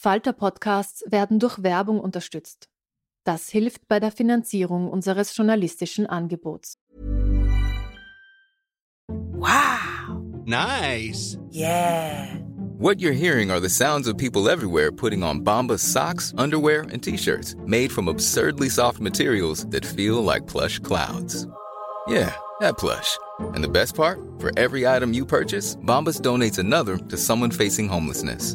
Falter-Podcasts werden durch Werbung unterstützt. Das hilft bei der Finanzierung unseres journalistischen Angebots. Wow! Nice! Yeah! What you're hearing are the sounds of people everywhere putting on Bombas socks, underwear, and t-shirts made from absurdly soft materials that feel like plush clouds. Yeah, that plush. And the best part? For every item you purchase, Bombas donates another to someone facing homelessness.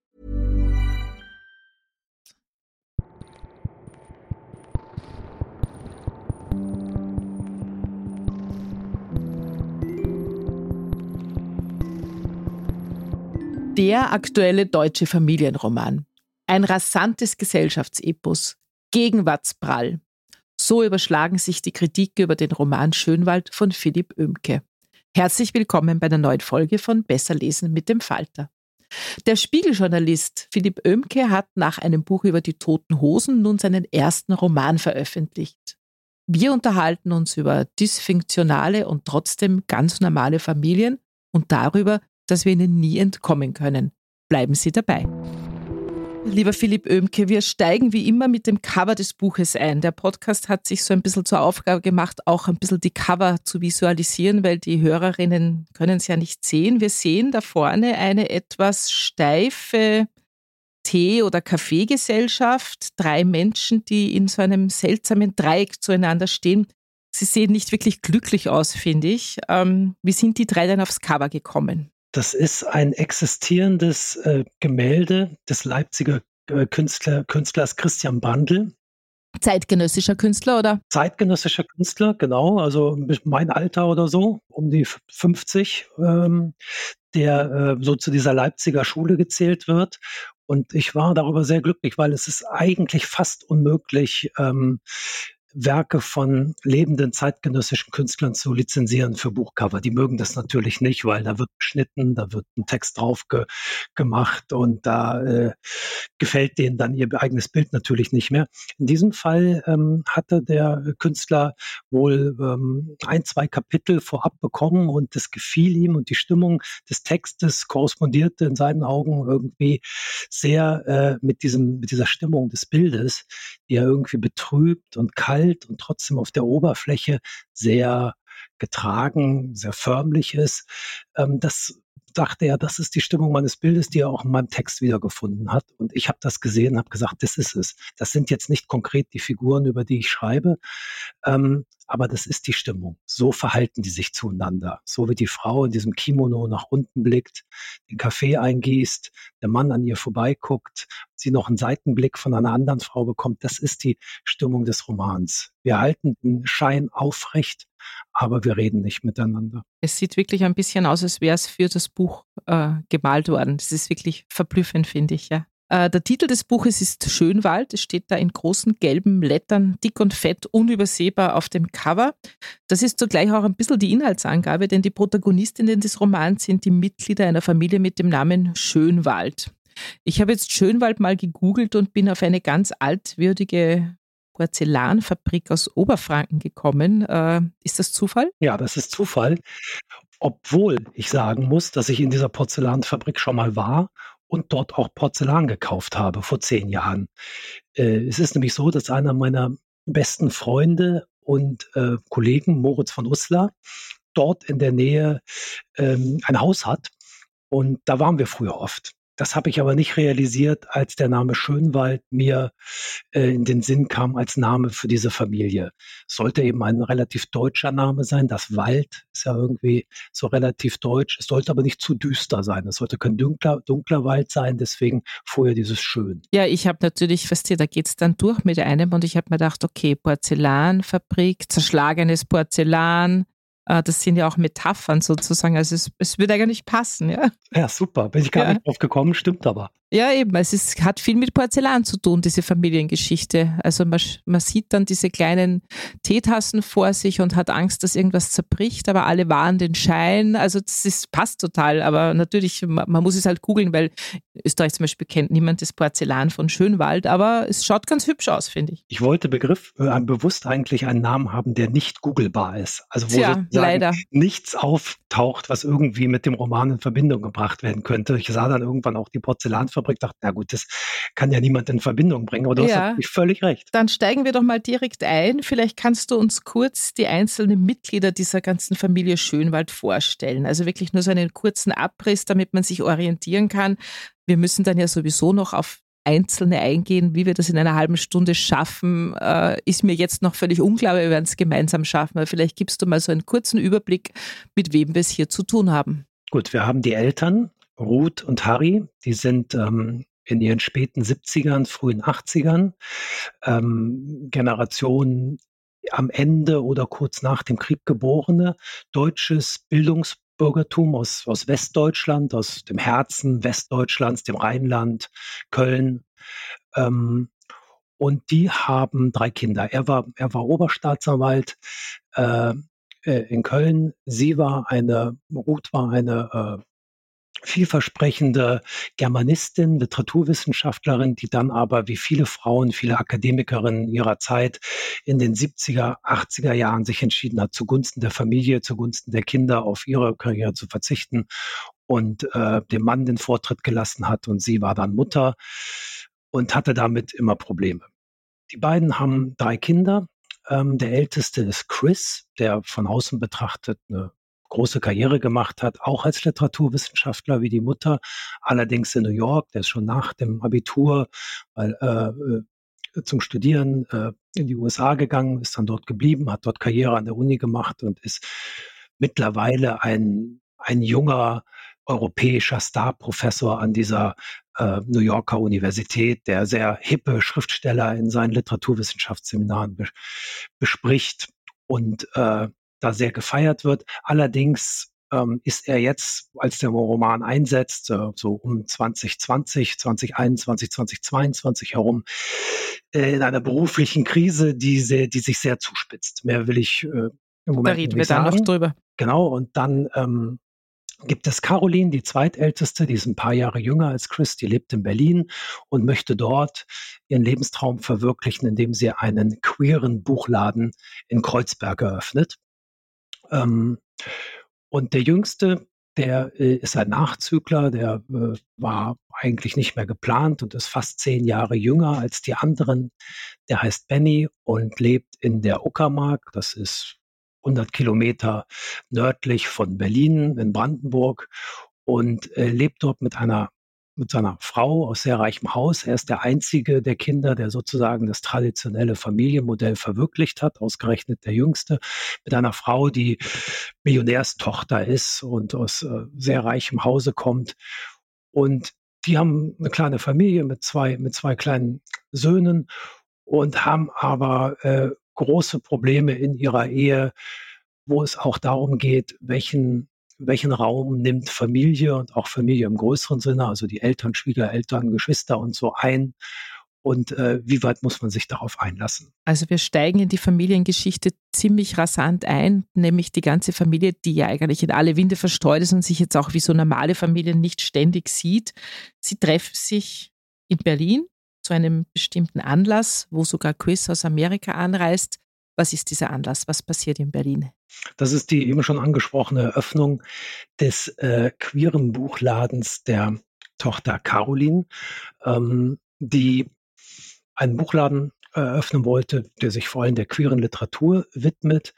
Der aktuelle deutsche Familienroman. Ein rasantes Gesellschaftsepos. Gegenwartsprall. So überschlagen sich die Kritiken über den Roman Schönwald von Philipp Oemke. Herzlich willkommen bei der neuen Folge von Besser lesen mit dem Falter. Der Spiegeljournalist Philipp Oemke hat nach einem Buch über die toten Hosen nun seinen ersten Roman veröffentlicht. Wir unterhalten uns über dysfunktionale und trotzdem ganz normale Familien und darüber, dass wir ihnen nie entkommen können. Bleiben Sie dabei. Lieber Philipp Oemke, wir steigen wie immer mit dem Cover des Buches ein. Der Podcast hat sich so ein bisschen zur Aufgabe gemacht, auch ein bisschen die Cover zu visualisieren, weil die Hörerinnen können es ja nicht sehen. Wir sehen da vorne eine etwas steife Tee- oder Kaffeegesellschaft, drei Menschen, die in so einem seltsamen Dreieck zueinander stehen. Sie sehen nicht wirklich glücklich aus, finde ich. Ähm, wie sind die drei dann aufs Cover gekommen? Das ist ein existierendes äh, Gemälde des Leipziger äh, Künstler, Künstlers Christian Bandl. Zeitgenössischer Künstler, oder? Zeitgenössischer Künstler, genau. Also mein Alter oder so, um die 50, ähm, der äh, so zu dieser Leipziger Schule gezählt wird. Und ich war darüber sehr glücklich, weil es ist eigentlich fast unmöglich, ähm, Werke von lebenden zeitgenössischen Künstlern zu lizenzieren für Buchcover. Die mögen das natürlich nicht, weil da wird beschnitten, da wird ein Text drauf ge gemacht und da äh, gefällt denen dann ihr eigenes Bild natürlich nicht mehr. In diesem Fall ähm, hatte der Künstler wohl ähm, ein, zwei Kapitel vorab bekommen und das gefiel ihm und die Stimmung des Textes korrespondierte in seinen Augen irgendwie sehr äh, mit diesem, mit dieser Stimmung des Bildes, die er irgendwie betrübt und kalt kalt und trotzdem auf der Oberfläche sehr getragen, sehr förmlich ist. Ähm, das dachte er, das ist die Stimmung meines Bildes, die er auch in meinem Text wiedergefunden hat. Und ich habe das gesehen, habe gesagt, das ist es. Das sind jetzt nicht konkret die Figuren, über die ich schreibe, ähm, aber das ist die Stimmung. So verhalten die sich zueinander. So wie die Frau in diesem Kimono nach unten blickt, den Kaffee eingießt, der Mann an ihr vorbeiguckt, sie noch einen Seitenblick von einer anderen Frau bekommt. Das ist die Stimmung des Romans. Wir halten den Schein aufrecht, aber wir reden nicht miteinander. Es sieht wirklich ein bisschen aus, als wäre es für das Buch äh, gemalt worden. Das ist wirklich verblüffend, finde ich, ja. Äh, der Titel des Buches ist Schönwald. Es steht da in großen gelben Lettern, dick und fett, unübersehbar auf dem Cover. Das ist zugleich auch ein bisschen die Inhaltsangabe, denn die Protagonistinnen des Romans sind die Mitglieder einer Familie mit dem Namen Schönwald. Ich habe jetzt Schönwald mal gegoogelt und bin auf eine ganz altwürdige Porzellanfabrik aus Oberfranken gekommen. Äh, ist das Zufall? Ja, das ist Zufall. Obwohl ich sagen muss, dass ich in dieser Porzellanfabrik schon mal war und dort auch Porzellan gekauft habe vor zehn Jahren. Äh, es ist nämlich so, dass einer meiner besten Freunde und äh, Kollegen, Moritz von Uslar, dort in der Nähe ähm, ein Haus hat. Und da waren wir früher oft. Das habe ich aber nicht realisiert, als der Name Schönwald mir äh, in den Sinn kam als Name für diese Familie. Sollte eben ein relativ deutscher Name sein. Das Wald ist ja irgendwie so relativ deutsch. Es sollte aber nicht zu düster sein. Es sollte kein dunkler, dunkler Wald sein. Deswegen vorher dieses Schön. Ja, ich habe natürlich festgestellt, da geht es dann durch mit einem und ich habe mir gedacht, okay, Porzellanfabrik, zerschlagenes Porzellan, das sind ja auch Metaphern sozusagen. Also es, es würde eigentlich passen, ja. Ja, super. Bin ich gar ja. nicht drauf gekommen, stimmt aber. Ja, eben. Es ist, hat viel mit Porzellan zu tun, diese Familiengeschichte. Also man, man sieht dann diese kleinen Teetassen vor sich und hat Angst, dass irgendwas zerbricht, aber alle wahren den Schein. Also das ist, passt total. Aber natürlich, man, man muss es halt googeln, weil Österreich zum Beispiel kennt niemand das Porzellan von Schönwald, aber es schaut ganz hübsch aus, finde ich. Ich wollte Begriff, äh, bewusst eigentlich einen Namen haben, der nicht googelbar ist. Also wo Tja, leider. nichts auftaucht, was irgendwie mit dem Roman in Verbindung gebracht werden könnte. Ich sah dann irgendwann auch die Porzellanfabrik Fabrik dachte, na gut, das kann ja niemand in Verbindung bringen, aber du ja. hast natürlich völlig recht. Dann steigen wir doch mal direkt ein. Vielleicht kannst du uns kurz die einzelnen Mitglieder dieser ganzen Familie Schönwald vorstellen. Also wirklich nur so einen kurzen Abriss, damit man sich orientieren kann. Wir müssen dann ja sowieso noch auf Einzelne eingehen, wie wir das in einer halben Stunde schaffen, äh, ist mir jetzt noch völlig unklar, wir werden es gemeinsam schaffen. Aber vielleicht gibst du mal so einen kurzen Überblick, mit wem wir es hier zu tun haben. Gut, wir haben die Eltern, Ruth und Harry, die sind ähm, in ihren späten 70ern, frühen 80ern, ähm, Generation am Ende oder kurz nach dem Krieg geborene, deutsches Bildungsbürgertum aus, aus Westdeutschland, aus dem Herzen Westdeutschlands, dem Rheinland, Köln. Ähm, und die haben drei Kinder. Er war, er war Oberstaatsanwalt äh, äh in Köln. Sie war eine, Ruth war eine äh, vielversprechende Germanistin, Literaturwissenschaftlerin, die dann aber wie viele Frauen, viele Akademikerinnen ihrer Zeit in den 70er, 80er Jahren sich entschieden hat, zugunsten der Familie, zugunsten der Kinder auf ihre Karriere zu verzichten und äh, dem Mann den Vortritt gelassen hat. Und sie war dann Mutter und hatte damit immer Probleme. Die beiden haben drei Kinder. Ähm, der älteste ist Chris, der von außen betrachtet eine große Karriere gemacht hat, auch als Literaturwissenschaftler wie die Mutter, allerdings in New York, der ist schon nach dem Abitur weil, äh, äh, zum Studieren äh, in die USA gegangen, ist dann dort geblieben, hat dort Karriere an der Uni gemacht und ist mittlerweile ein, ein junger europäischer Starprofessor an dieser äh, New Yorker Universität, der sehr hippe Schriftsteller in seinen Literaturwissenschaftsseminaren be bespricht und äh, da sehr gefeiert wird. Allerdings ähm, ist er jetzt, als der Roman einsetzt, äh, so um 2020, 2021, 2022 herum, äh, in einer beruflichen Krise, die, sehr, die sich sehr zuspitzt. Mehr will ich äh, im Moment da reden wir dann noch drüber. Genau, und dann ähm, gibt es Caroline, die zweitälteste, die ist ein paar Jahre jünger als Chris, die lebt in Berlin und möchte dort ihren Lebenstraum verwirklichen, indem sie einen queeren Buchladen in Kreuzberg eröffnet. Ähm, und der Jüngste, der äh, ist ein Nachzügler, der äh, war eigentlich nicht mehr geplant und ist fast zehn Jahre jünger als die anderen. Der heißt Benny und lebt in der Uckermark. Das ist 100 Kilometer nördlich von Berlin in Brandenburg und äh, lebt dort mit einer mit seiner Frau aus sehr reichem Haus. Er ist der einzige der Kinder, der sozusagen das traditionelle Familienmodell verwirklicht hat, ausgerechnet der jüngste, mit einer Frau, die Millionärstochter ist und aus äh, sehr reichem Hause kommt. Und die haben eine kleine Familie mit zwei, mit zwei kleinen Söhnen und haben aber äh, große Probleme in ihrer Ehe, wo es auch darum geht, welchen welchen Raum nimmt Familie und auch Familie im größeren Sinne, also die Eltern, Schwiegereltern, Geschwister und so ein und äh, wie weit muss man sich darauf einlassen? Also wir steigen in die Familiengeschichte ziemlich rasant ein, nämlich die ganze Familie, die ja eigentlich in alle Winde verstreut ist und sich jetzt auch wie so normale Familien nicht ständig sieht. Sie treffen sich in Berlin zu einem bestimmten Anlass, wo sogar Chris aus Amerika anreist. Was ist dieser Anlass? Was passiert in Berlin? Das ist die eben schon angesprochene Eröffnung des äh, queeren Buchladens der Tochter Caroline, ähm, die einen Buchladen eröffnen wollte, der sich vor allem der queeren Literatur widmet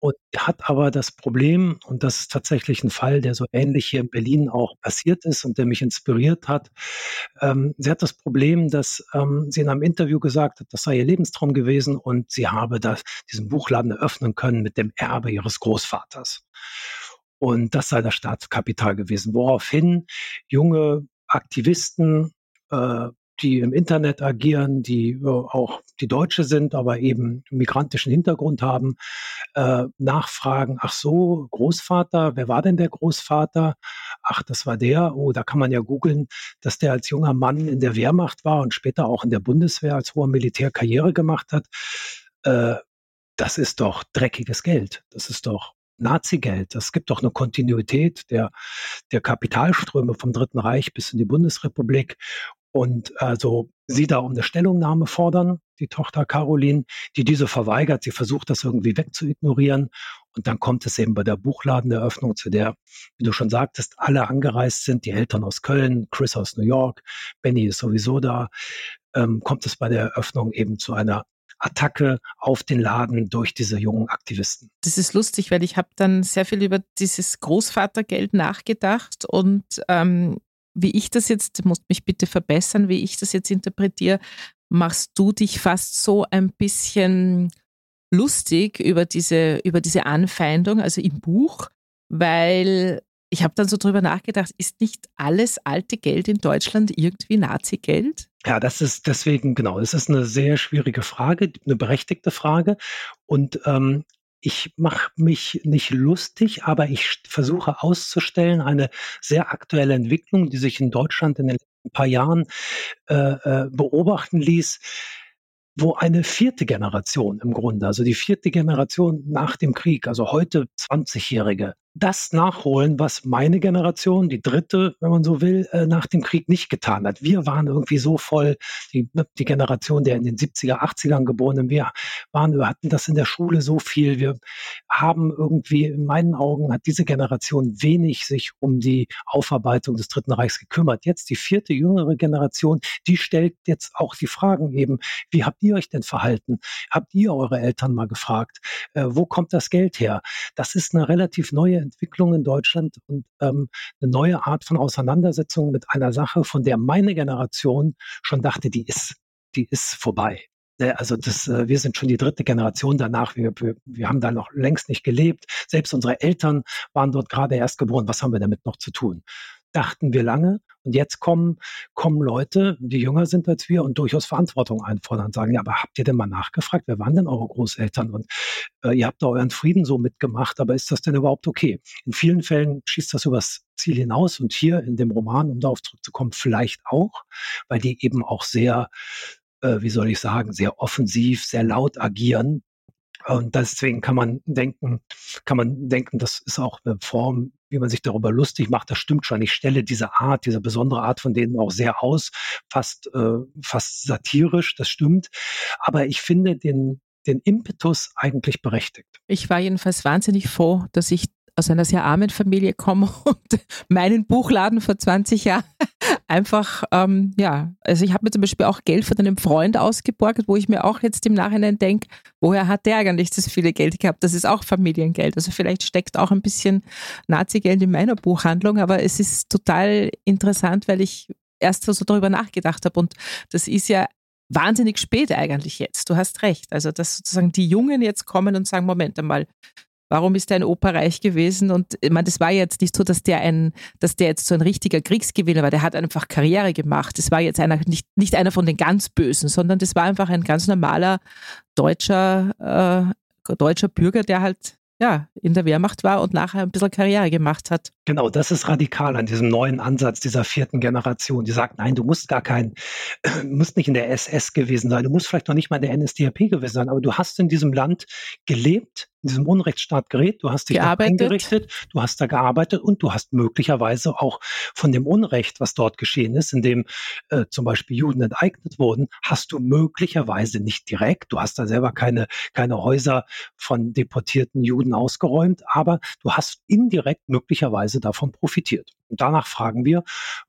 und hat aber das Problem, und das ist tatsächlich ein Fall, der so ähnlich hier in Berlin auch passiert ist und der mich inspiriert hat. Ähm, sie hat das Problem, dass ähm, sie in einem Interview gesagt hat, das sei ihr Lebenstraum gewesen und sie habe das, diesen Buchladen eröffnen können mit dem Erbe ihres Großvaters. Und das sei das Staatskapital gewesen, woraufhin junge Aktivisten, äh, die im Internet agieren, die äh, auch die Deutsche sind, aber eben migrantischen Hintergrund haben, äh, nachfragen, ach so, Großvater, wer war denn der Großvater? Ach, das war der. Oh, da kann man ja googeln, dass der als junger Mann in der Wehrmacht war und später auch in der Bundeswehr als hoher Militär Karriere gemacht hat. Äh, das ist doch dreckiges Geld. Das ist doch Nazi-Geld. Es gibt doch eine Kontinuität der, der Kapitalströme vom Dritten Reich bis in die Bundesrepublik. Und also sie da um eine Stellungnahme fordern, die Tochter Caroline, die diese verweigert. Sie versucht das irgendwie wegzuignorieren. Und dann kommt es eben bei der Buchladeneröffnung, zu der, wie du schon sagtest, alle angereist sind, die Eltern aus Köln, Chris aus New York, Benny ist sowieso da, ähm, kommt es bei der Eröffnung eben zu einer Attacke auf den Laden durch diese jungen Aktivisten. Das ist lustig, weil ich habe dann sehr viel über dieses Großvatergeld nachgedacht und ähm, wie ich das jetzt, du musst mich bitte verbessern, wie ich das jetzt interpretiere, machst du dich fast so ein bisschen lustig über diese, über diese Anfeindung, also im Buch, weil ich habe dann so drüber nachgedacht, ist nicht alles alte Geld in Deutschland irgendwie Nazi-Geld? Ja, das ist deswegen, genau, es ist eine sehr schwierige Frage, eine berechtigte Frage. Und ähm, ich mache mich nicht lustig, aber ich versuche auszustellen eine sehr aktuelle Entwicklung, die sich in Deutschland in den letzten paar Jahren äh, äh, beobachten ließ wo eine vierte Generation im Grunde, also die vierte Generation nach dem Krieg, also heute 20-Jährige, das nachholen, was meine Generation, die dritte, wenn man so will, äh, nach dem Krieg nicht getan hat. Wir waren irgendwie so voll, die, die Generation der in den 70er, 80ern geborenen, wir waren, wir hatten das in der Schule so viel. Wir haben irgendwie, in meinen Augen, hat diese Generation wenig sich um die Aufarbeitung des Dritten Reichs gekümmert. Jetzt die vierte, jüngere Generation, die stellt jetzt auch die Fragen eben, wie habt ihr euch denn verhalten? Habt ihr eure Eltern mal gefragt? Äh, wo kommt das Geld her? Das ist eine relativ neue Entwicklung in Deutschland und ähm, eine neue Art von Auseinandersetzung mit einer Sache, von der meine Generation schon dachte, die ist, die ist vorbei. Ne, also das, äh, wir sind schon die dritte Generation danach. Wir, wir, wir haben da noch längst nicht gelebt. Selbst unsere Eltern waren dort gerade erst geboren. Was haben wir damit noch zu tun? Dachten wir lange. Und jetzt kommen, kommen Leute, die jünger sind als wir und durchaus Verantwortung einfordern und sagen, ja, aber habt ihr denn mal nachgefragt, wer waren denn eure Großeltern? Und äh, ihr habt da euren Frieden so mitgemacht, aber ist das denn überhaupt okay? In vielen Fällen schießt das übers Ziel hinaus und hier in dem Roman, um darauf zurückzukommen, vielleicht auch, weil die eben auch sehr, äh, wie soll ich sagen, sehr offensiv, sehr laut agieren und deswegen kann man denken, kann man denken, das ist auch eine Form, wie man sich darüber lustig macht. Das stimmt schon. Ich stelle diese Art, diese besondere Art von denen auch sehr aus, fast, äh, fast satirisch. Das stimmt. Aber ich finde den, den Impetus eigentlich berechtigt. Ich war jedenfalls wahnsinnig froh, dass ich aus einer sehr armen Familie komme und meinen Buchladen vor 20 Jahren einfach, ähm, ja, also ich habe mir zum Beispiel auch Geld von einem Freund ausgeborgt, wo ich mir auch jetzt im Nachhinein denke, woher hat der eigentlich das viele Geld gehabt? Das ist auch Familiengeld. Also vielleicht steckt auch ein bisschen Nazi-Geld in meiner Buchhandlung, aber es ist total interessant, weil ich erst so darüber nachgedacht habe und das ist ja wahnsinnig spät eigentlich jetzt. Du hast recht. Also, dass sozusagen die Jungen jetzt kommen und sagen, Moment einmal, Warum ist dein Opa reich gewesen? Und ich meine, das war jetzt nicht so, dass der ein, dass der jetzt so ein richtiger Kriegsgewinner war. Der hat einfach Karriere gemacht. Das war jetzt einer, nicht, nicht einer von den ganz Bösen, sondern das war einfach ein ganz normaler deutscher, äh, deutscher Bürger, der halt ja, in der Wehrmacht war und nachher ein bisschen Karriere gemacht hat. Genau, das ist radikal an diesem neuen Ansatz dieser vierten Generation. Die sagt, nein, du musst gar kein, musst nicht in der SS gewesen sein, du musst vielleicht noch nicht mal in der NSDAP gewesen sein, aber du hast in diesem Land gelebt, in diesem Unrechtsstaat gerät, du hast dich eingerichtet, du hast da gearbeitet und du hast möglicherweise auch von dem Unrecht, was dort geschehen ist, in dem äh, zum Beispiel Juden enteignet wurden, hast du möglicherweise nicht direkt, du hast da selber keine, keine Häuser von deportierten Juden ausgeräumt, aber du hast indirekt möglicherweise davon profitiert. Und danach fragen wir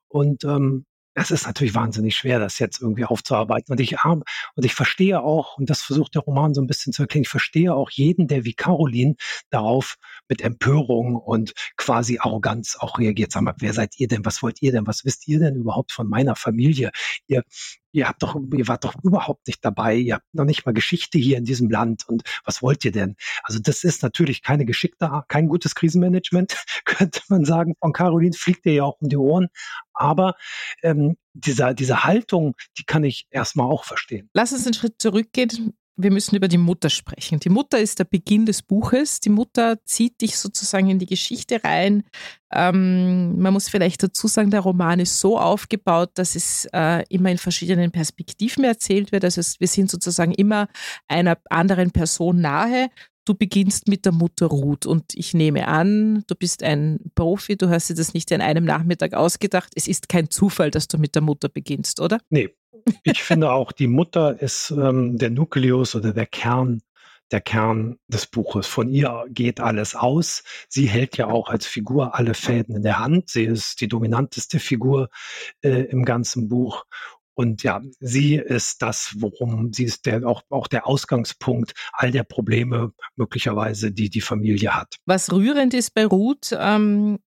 und ähm, das ist natürlich wahnsinnig schwer, das jetzt irgendwie aufzuarbeiten. Und ich und ich verstehe auch, und das versucht der Roman so ein bisschen zu erklären, ich verstehe auch jeden, der wie Caroline darauf mit Empörung und quasi Arroganz auch reagiert. Sag mal, wer seid ihr denn? Was wollt ihr denn? Was wisst ihr denn überhaupt von meiner Familie? Ihr, ihr habt doch, ihr wart doch überhaupt nicht dabei. Ihr habt noch nicht mal Geschichte hier in diesem Land. Und was wollt ihr denn? Also das ist natürlich keine geschickte, kein gutes Krisenmanagement, könnte man sagen. Von Caroline fliegt ihr ja auch um die Ohren. Aber ähm, dieser, diese Haltung, die kann ich erstmal auch verstehen. Lass uns einen Schritt zurückgehen wir müssen über die Mutter sprechen. Die Mutter ist der Beginn des Buches. Die Mutter zieht dich sozusagen in die Geschichte rein. Ähm, man muss vielleicht dazu sagen, der Roman ist so aufgebaut, dass es äh, immer in verschiedenen Perspektiven erzählt wird. Also es, wir sind sozusagen immer einer anderen Person nahe. Du beginnst mit der Mutter Ruth und ich nehme an, du bist ein Profi, du hast dir das nicht in einem Nachmittag ausgedacht. Es ist kein Zufall, dass du mit der Mutter beginnst, oder? Nee, ich finde auch, die Mutter ist ähm, der Nukleus oder der Kern, der Kern des Buches. Von ihr geht alles aus. Sie hält ja auch als Figur alle Fäden in der Hand. Sie ist die dominanteste Figur äh, im ganzen Buch. Und ja, sie ist das, worum sie ist der, auch, auch der Ausgangspunkt all der Probleme möglicherweise, die die Familie hat. Was rührend ist bei Ruth, ähm,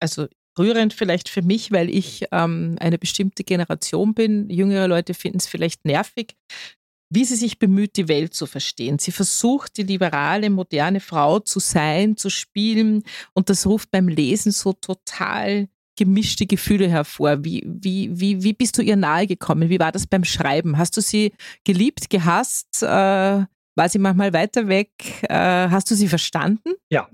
also rührend vielleicht für mich, weil ich ähm, eine bestimmte Generation bin. Jüngere Leute finden es vielleicht nervig, wie sie sich bemüht, die Welt zu verstehen. Sie versucht, die liberale, moderne Frau zu sein, zu spielen und das ruft beim Lesen so total gemischte Gefühle hervor. Wie, wie, wie, wie bist du ihr nahe gekommen? Wie war das beim Schreiben? Hast du sie geliebt, gehasst? Äh, war sie manchmal weiter weg? Äh, hast du sie verstanden? Ja,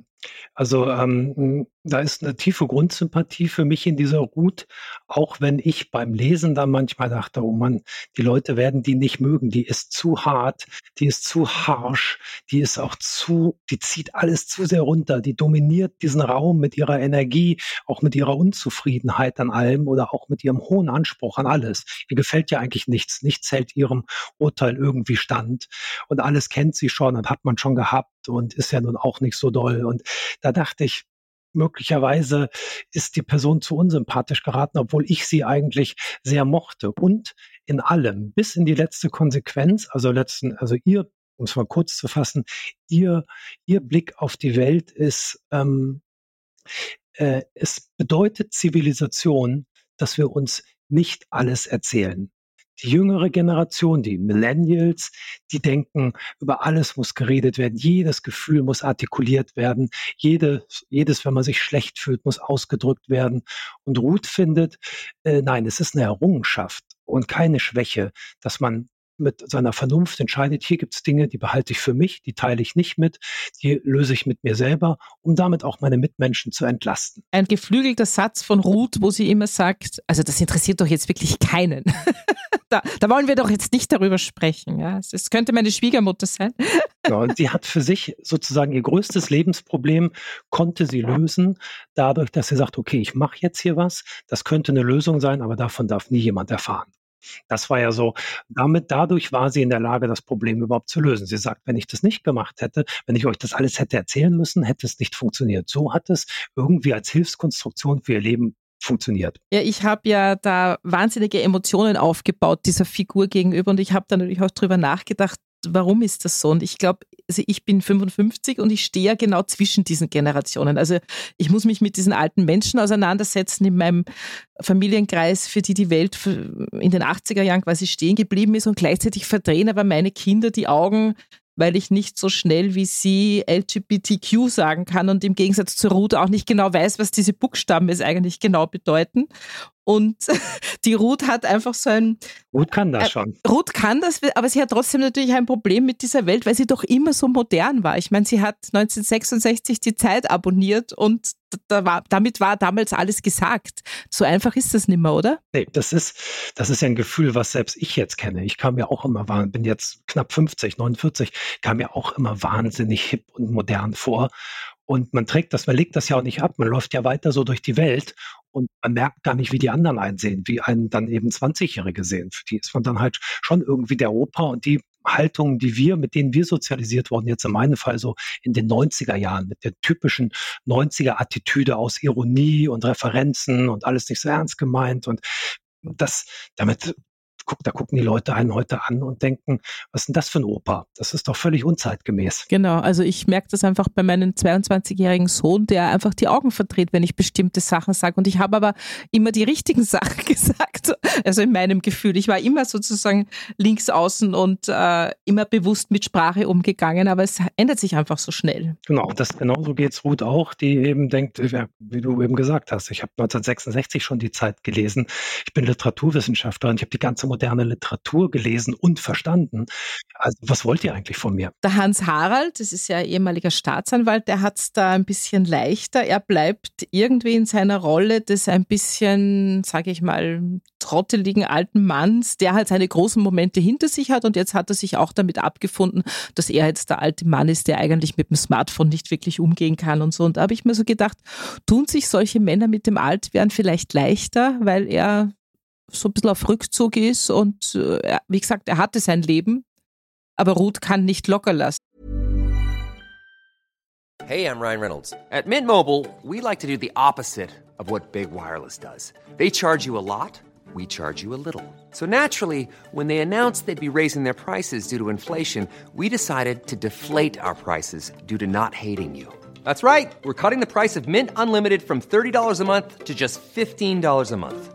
also ähm, da ist eine tiefe Grundsympathie für mich in dieser Ruth, auch wenn ich beim Lesen dann manchmal dachte, oh Mann, die Leute werden die nicht mögen, die ist zu hart, die ist zu harsh, die ist auch zu, die zieht alles zu sehr runter, die dominiert diesen Raum mit ihrer Energie, auch mit ihrer Unzufriedenheit an allem oder auch mit ihrem hohen Anspruch an alles. Ihr gefällt ja eigentlich nichts, nichts hält ihrem Urteil irgendwie stand und alles kennt sie schon und hat man schon gehabt und ist ja nun auch nicht so doll und da dachte ich, möglicherweise ist die Person zu unsympathisch geraten, obwohl ich sie eigentlich sehr mochte. Und in allem, bis in die letzte Konsequenz, also letzten, also ihr, um es mal kurz zu fassen, ihr, ihr Blick auf die Welt ist, ähm, äh, es bedeutet Zivilisation, dass wir uns nicht alles erzählen. Die jüngere Generation, die Millennials, die denken, über alles muss geredet werden, jedes Gefühl muss artikuliert werden, jedes, jedes, wenn man sich schlecht fühlt, muss ausgedrückt werden. Und Ruth findet, äh, nein, es ist eine Errungenschaft und keine Schwäche, dass man mit seiner Vernunft entscheidet, hier gibt es Dinge, die behalte ich für mich, die teile ich nicht mit, die löse ich mit mir selber, um damit auch meine Mitmenschen zu entlasten. Ein geflügelter Satz von Ruth, wo sie immer sagt, also das interessiert doch jetzt wirklich keinen. da, da, wollen wir doch jetzt nicht darüber sprechen. Ja? Es könnte meine Schwiegermutter sein. ja, und sie hat für sich sozusagen ihr größtes Lebensproblem, konnte sie lösen, dadurch, dass sie sagt, okay, ich mache jetzt hier was, das könnte eine Lösung sein, aber davon darf nie jemand erfahren. Das war ja so, damit, dadurch war sie in der Lage, das Problem überhaupt zu lösen. Sie sagt, wenn ich das nicht gemacht hätte, wenn ich euch das alles hätte erzählen müssen, hätte es nicht funktioniert. So hat es irgendwie als Hilfskonstruktion für ihr Leben funktioniert. Ja, ich habe ja da wahnsinnige Emotionen aufgebaut dieser Figur gegenüber und ich habe da natürlich auch drüber nachgedacht, warum ist das so? Und ich glaube, also ich bin 55 und ich stehe ja genau zwischen diesen Generationen. Also ich muss mich mit diesen alten Menschen auseinandersetzen in meinem Familienkreis, für die die Welt in den 80er Jahren quasi stehen geblieben ist und gleichzeitig verdrehen aber meine Kinder die Augen weil ich nicht so schnell wie sie LGBTQ sagen kann und im Gegensatz zu Ruth auch nicht genau weiß, was diese Buchstaben es eigentlich genau bedeuten. Und die Ruth hat einfach so ein. Ruth kann das äh, schon. Ruth kann das, aber sie hat trotzdem natürlich ein Problem mit dieser Welt, weil sie doch immer so modern war. Ich meine, sie hat 1966 die Zeit abonniert und da war, damit war damals alles gesagt. So einfach ist das nicht mehr, oder? Nee, das ist, das ist ja ein Gefühl, was selbst ich jetzt kenne. Ich kam ja auch immer, bin jetzt knapp 50, 49, kam ja auch immer wahnsinnig hip und modern vor. Und man trägt das, man legt das ja auch nicht ab. Man läuft ja weiter so durch die Welt und man merkt gar nicht, wie die anderen einsehen, wie einen dann eben 20-Jährige sehen. Für die ist man dann halt schon irgendwie der Opa und die Haltungen, die wir, mit denen wir sozialisiert wurden, jetzt in meinem Fall so in den 90er Jahren, mit der typischen 90er Attitüde aus Ironie und Referenzen und alles nicht so ernst gemeint und das, damit guck, da gucken die Leute einen heute an und denken, was ist denn das für ein Opa? Das ist doch völlig unzeitgemäß. Genau, also ich merke das einfach bei meinem 22-jährigen Sohn, der einfach die Augen verdreht, wenn ich bestimmte Sachen sage. Und ich habe aber immer die richtigen Sachen gesagt, also in meinem Gefühl. Ich war immer sozusagen links außen und äh, immer bewusst mit Sprache umgegangen, aber es ändert sich einfach so schnell. Genau, das genauso geht es Ruth auch, die eben denkt, wie du eben gesagt hast, ich habe 1966 schon die Zeit gelesen. Ich bin Literaturwissenschaftler und ich habe die ganze moderne Literatur gelesen und verstanden. Also was wollt ihr eigentlich von mir? Der Hans Harald, das ist ja ehemaliger Staatsanwalt, der hat es da ein bisschen leichter. Er bleibt irgendwie in seiner Rolle des ein bisschen, sage ich mal, trotteligen alten Manns, der halt seine großen Momente hinter sich hat und jetzt hat er sich auch damit abgefunden, dass er jetzt der alte Mann ist, der eigentlich mit dem Smartphone nicht wirklich umgehen kann und so. Und da habe ich mir so gedacht, tun sich solche Männer mit dem Altwerden vielleicht leichter, weil er so ein bisschen auf Rückzug ist und äh, wie gesagt, er hatte sein Leben, aber Ruth kann nicht locker lassen. Hey, I'm Ryan Reynolds. At Mint Mobile, we like to do the opposite of what Big Wireless does. They charge you a lot, we charge you a little. So naturally, when they announced they'd be raising their prices due to inflation, we decided to deflate our prices due to not hating you. That's right. We're cutting the price of Mint Unlimited from $30 a month to just $15 a month.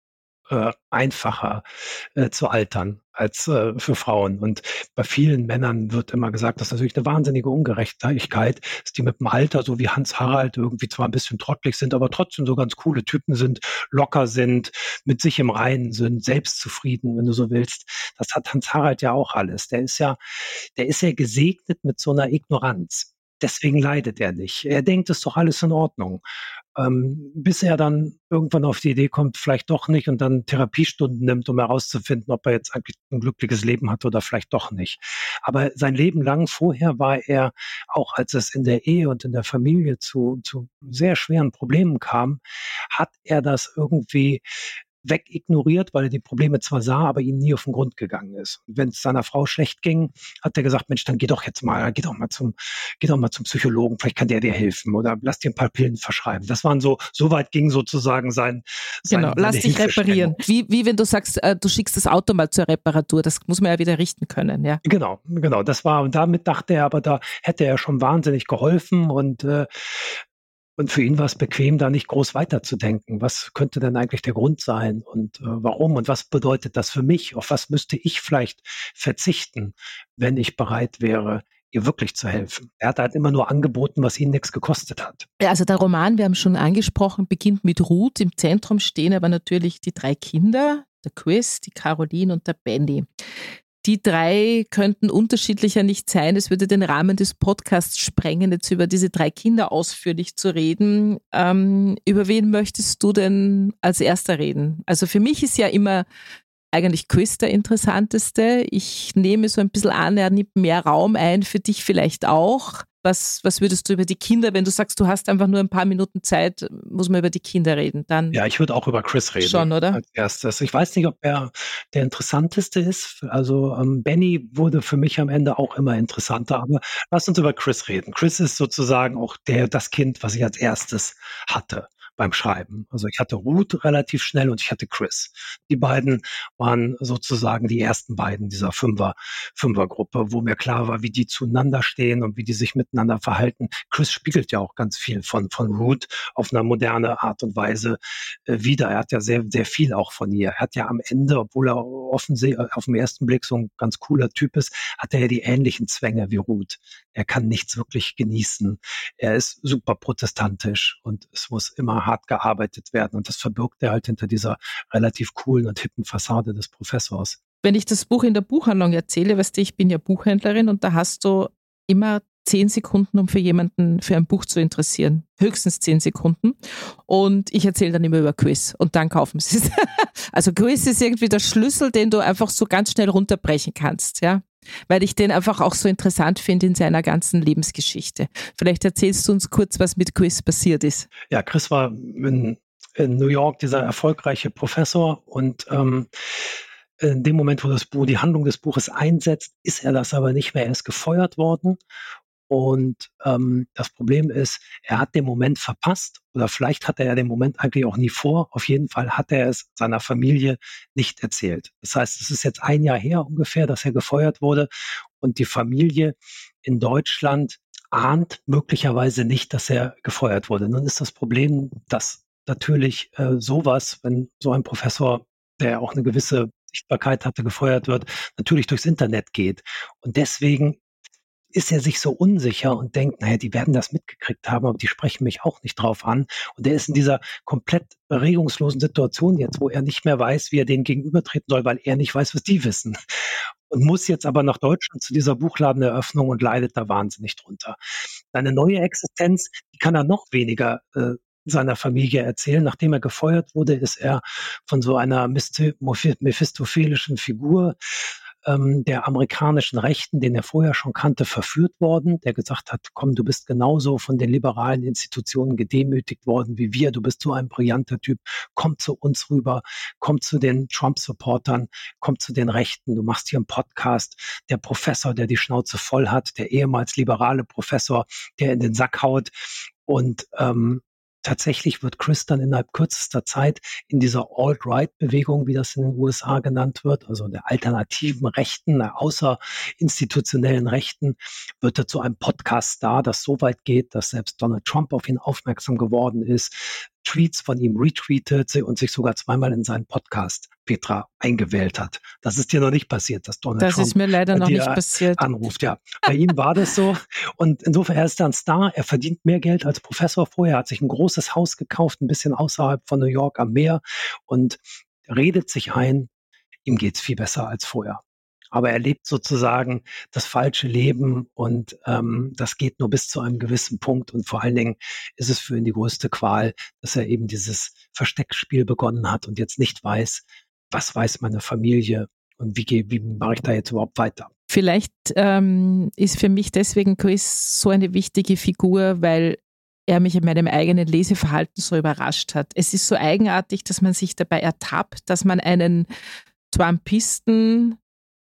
äh, einfacher äh, zu altern als äh, für Frauen. Und bei vielen Männern wird immer gesagt, das ist natürlich eine wahnsinnige Ungerechtigkeit, dass die mit dem Alter, so wie Hans Harald, irgendwie zwar ein bisschen trottelig sind, aber trotzdem so ganz coole Typen sind, locker sind, mit sich im Reinen sind, selbstzufrieden, wenn du so willst. Das hat Hans Harald ja auch alles. Der ist ja, der ist ja gesegnet mit so einer Ignoranz. Deswegen leidet er nicht. Er denkt, es ist doch alles in Ordnung ähm, bis er dann irgendwann auf die Idee kommt, vielleicht doch nicht und dann Therapiestunden nimmt, um herauszufinden, ob er jetzt eigentlich ein glückliches Leben hat oder vielleicht doch nicht. Aber sein Leben lang vorher war er, auch als es in der Ehe und in der Familie zu, zu sehr schweren Problemen kam, hat er das irgendwie wegignoriert, weil er die Probleme zwar sah, aber ihnen nie auf den Grund gegangen ist. Wenn es seiner Frau schlecht ging, hat er gesagt, Mensch, dann geh doch jetzt mal, geh doch mal zum, geh doch mal zum Psychologen, vielleicht kann der dir helfen oder lass dir ein paar Pillen verschreiben. Das waren so, so weit ging sozusagen sein, sein Genau, lass dich reparieren. Wie, wie wenn du sagst, äh, du schickst das Auto mal zur Reparatur, das muss man ja wieder richten können, ja. Genau, genau, das war, und damit dachte er, aber da hätte er schon wahnsinnig geholfen und äh, und für ihn war es bequem, da nicht groß weiterzudenken. Was könnte denn eigentlich der Grund sein und äh, warum und was bedeutet das für mich? Auf was müsste ich vielleicht verzichten, wenn ich bereit wäre, ihr wirklich zu helfen. Er hat halt immer nur angeboten, was ihn nichts gekostet hat. Also der Roman, wir haben schon angesprochen, beginnt mit Ruth. Im Zentrum stehen aber natürlich die drei Kinder, der Chris, die Caroline und der Benny. Die drei könnten unterschiedlicher nicht sein. Es würde den Rahmen des Podcasts sprengen, jetzt über diese drei Kinder ausführlich zu reden. Ähm, über wen möchtest du denn als erster reden? Also für mich ist ja immer eigentlich Chris der interessanteste. Ich nehme so ein bisschen an, er nimmt mehr Raum ein, für dich vielleicht auch. Was, was würdest du über die Kinder, wenn du sagst, du hast einfach nur ein paar Minuten Zeit, muss man über die Kinder reden? Dann ja, ich würde auch über Chris reden. Schon, oder? Als erstes. Ich weiß nicht, ob er der interessanteste ist. Also ähm, Benny wurde für mich am Ende auch immer interessanter, aber lass uns über Chris reden. Chris ist sozusagen auch der, das Kind, was ich als erstes hatte beim Schreiben. Also ich hatte Ruth relativ schnell und ich hatte Chris. Die beiden waren sozusagen die ersten beiden dieser Fünfer, Fünfergruppe, wo mir klar war, wie die zueinander stehen und wie die sich miteinander verhalten. Chris spiegelt ja auch ganz viel von, von Ruth auf eine moderne Art und Weise äh, wieder. Er hat ja sehr, sehr viel auch von ihr. Er hat ja am Ende, obwohl er offensichtlich auf den ersten Blick so ein ganz cooler Typ ist, hat er ja die ähnlichen Zwänge wie Ruth. Er kann nichts wirklich genießen. Er ist super protestantisch und es muss immer hart gearbeitet werden. Und das verbirgt er halt hinter dieser relativ coolen und hippen Fassade des Professors. Wenn ich das Buch in der Buchhandlung erzähle, weißt du, ich bin ja Buchhändlerin und da hast du immer zehn Sekunden, um für jemanden für ein Buch zu interessieren. Höchstens zehn Sekunden. Und ich erzähle dann immer über Quiz und dann kaufen sie es. also Quiz ist irgendwie der Schlüssel, den du einfach so ganz schnell runterbrechen kannst, ja weil ich den einfach auch so interessant finde in seiner ganzen Lebensgeschichte. Vielleicht erzählst du uns kurz, was mit Chris passiert ist. Ja, Chris war in, in New York dieser erfolgreiche Professor und ähm, In dem Moment, wo das Buch, die Handlung des Buches einsetzt, ist er das aber nicht mehr. Er ist gefeuert worden und ähm, das Problem ist, er hat den Moment verpasst oder vielleicht hat er ja den Moment eigentlich auch nie vor. Auf jeden Fall hat er es seiner Familie nicht erzählt. Das heißt, es ist jetzt ein Jahr her ungefähr, dass er gefeuert wurde und die Familie in Deutschland ahnt möglicherweise nicht, dass er gefeuert wurde. Nun ist das Problem, dass natürlich äh, sowas, wenn so ein Professor, der auch eine gewisse Sichtbarkeit hatte, gefeuert wird, natürlich durchs Internet geht. Und deswegen ist er sich so unsicher und denkt, naja, die werden das mitgekriegt haben, aber die sprechen mich auch nicht drauf an. Und er ist in dieser komplett regungslosen Situation jetzt, wo er nicht mehr weiß, wie er denen gegenübertreten soll, weil er nicht weiß, was die wissen. Und muss jetzt aber nach Deutschland zu dieser Buchladeneröffnung und leidet da wahnsinnig drunter. Seine neue Existenz, die kann er noch weniger äh, seiner Familie erzählen. Nachdem er gefeuert wurde, ist er von so einer mephistophelischen Figur ähm, der amerikanischen Rechten, den er vorher schon kannte, verführt worden, der gesagt hat, komm, du bist genauso von den liberalen Institutionen gedemütigt worden wie wir, du bist so ein brillanter Typ, komm zu uns rüber, komm zu den Trump-Supportern, komm zu den Rechten, du machst hier einen Podcast, der Professor, der die Schnauze voll hat, der ehemals liberale Professor, der in den Sack haut und ähm, tatsächlich wird Chris dann innerhalb kürzester Zeit in dieser Alt-Right-Bewegung, wie das in den USA genannt wird, also der alternativen Rechten, der außerinstitutionellen Rechten, wird er zu einem Podcast-Star, das so weit geht, dass selbst Donald Trump auf ihn aufmerksam geworden ist, Tweets von ihm retweetet und sich sogar zweimal in seinen Podcast Petra eingewählt hat. Das ist dir noch nicht passiert, dass Donald das Trump ist mir leider noch nicht passiert. anruft. Ja, bei ihm war das so und insofern er ist er ein Star. Er verdient mehr Geld als Professor vorher. Hat sich ein großes Haus gekauft, ein bisschen außerhalb von New York am Meer und redet sich ein. Ihm geht's viel besser als vorher aber er lebt sozusagen das falsche Leben und ähm, das geht nur bis zu einem gewissen Punkt und vor allen Dingen ist es für ihn die größte Qual, dass er eben dieses Versteckspiel begonnen hat und jetzt nicht weiß, was weiß meine Familie und wie, wie mache ich da jetzt überhaupt weiter. Vielleicht ähm, ist für mich deswegen Chris so eine wichtige Figur, weil er mich in meinem eigenen Leseverhalten so überrascht hat. Es ist so eigenartig, dass man sich dabei ertappt, dass man einen Trumpisten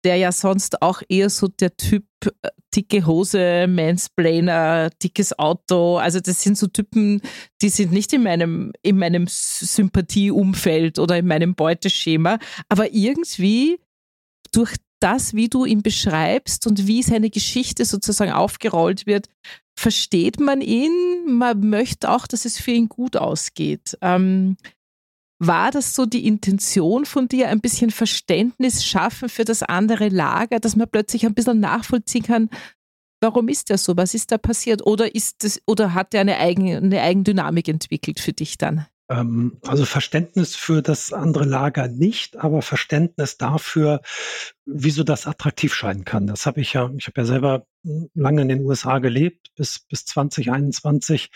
der ja sonst auch eher so der Typ äh, dicke Hose, Mansplainer, dickes Auto. Also das sind so Typen, die sind nicht in meinem, in meinem Sympathieumfeld oder in meinem Beuteschema. Aber irgendwie durch das, wie du ihn beschreibst und wie seine Geschichte sozusagen aufgerollt wird, versteht man ihn. Man möchte auch, dass es für ihn gut ausgeht. Ähm, war das so die Intention von dir, ein bisschen Verständnis schaffen für das andere Lager, dass man plötzlich ein bisschen nachvollziehen kann, warum ist der so, was ist da passiert? Oder ist das, oder hat er eine, eigen, eine Eigendynamik entwickelt für dich dann? Ähm, also Verständnis für das andere Lager nicht, aber Verständnis dafür, wieso das attraktiv scheinen kann. Das habe ich ja, ich habe ja selber lange in den USA gelebt, bis, bis 2021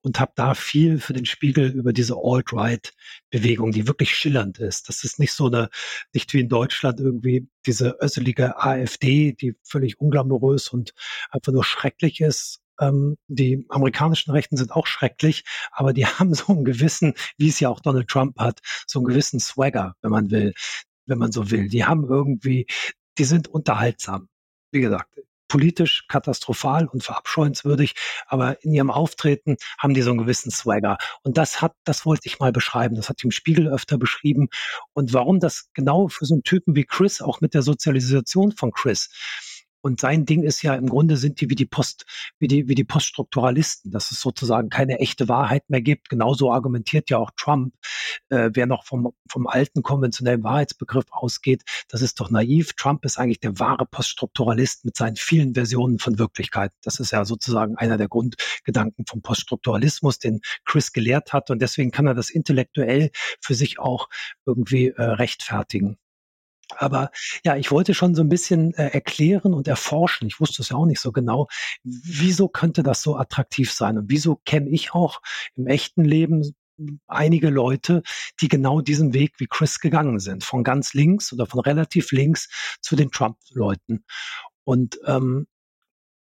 und habe da viel für den Spiegel über diese Alt-Right-Bewegung, die wirklich schillernd ist. Das ist nicht so eine, nicht wie in Deutschland irgendwie diese össelige AfD, die völlig unglamourös und einfach nur schrecklich ist, ähm, die amerikanischen Rechten sind auch schrecklich, aber die haben so einen gewissen, wie es ja auch Donald Trump hat, so einen gewissen Swagger, wenn man will, wenn man so will. Die haben irgendwie, die sind unterhaltsam. Wie gesagt, politisch katastrophal und verabscheuenswürdig, aber in ihrem Auftreten haben die so einen gewissen Swagger. Und das hat, das wollte ich mal beschreiben. Das hat im Spiegel öfter beschrieben. Und warum das genau für so einen Typen wie Chris, auch mit der Sozialisation von Chris, und sein Ding ist ja, im Grunde sind die wie die Post, wie die, wie die Poststrukturalisten, dass es sozusagen keine echte Wahrheit mehr gibt. Genauso argumentiert ja auch Trump, äh, wer noch vom, vom alten konventionellen Wahrheitsbegriff ausgeht, das ist doch naiv. Trump ist eigentlich der wahre Poststrukturalist mit seinen vielen Versionen von Wirklichkeit. Das ist ja sozusagen einer der Grundgedanken vom Poststrukturalismus, den Chris gelehrt hat. Und deswegen kann er das intellektuell für sich auch irgendwie äh, rechtfertigen. Aber ja, ich wollte schon so ein bisschen äh, erklären und erforschen. Ich wusste es ja auch nicht so genau. Wieso könnte das so attraktiv sein? Und wieso kenne ich auch im echten Leben einige Leute, die genau diesen Weg wie Chris gegangen sind, von ganz links oder von relativ links zu den Trump-Leuten. Und ähm,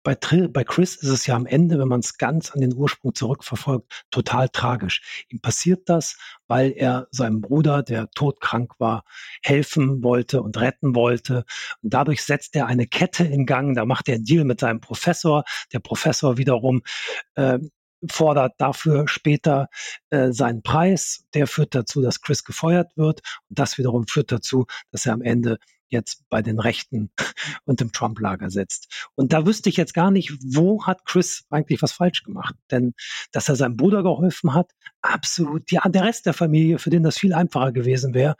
bei, bei Chris ist es ja am Ende, wenn man es ganz an den Ursprung zurückverfolgt, total tragisch. Ihm passiert das, weil er seinem Bruder, der todkrank war, helfen wollte und retten wollte. Und dadurch setzt er eine Kette in Gang. Da macht er einen Deal mit seinem Professor. Der Professor wiederum äh, fordert dafür später äh, seinen Preis. Der führt dazu, dass Chris gefeuert wird. Und das wiederum führt dazu, dass er am Ende jetzt bei den Rechten und im Trump-Lager sitzt. Und da wüsste ich jetzt gar nicht, wo hat Chris eigentlich was falsch gemacht? Denn dass er seinem Bruder geholfen hat, absolut. Ja, der Rest der Familie, für den das viel einfacher gewesen wäre,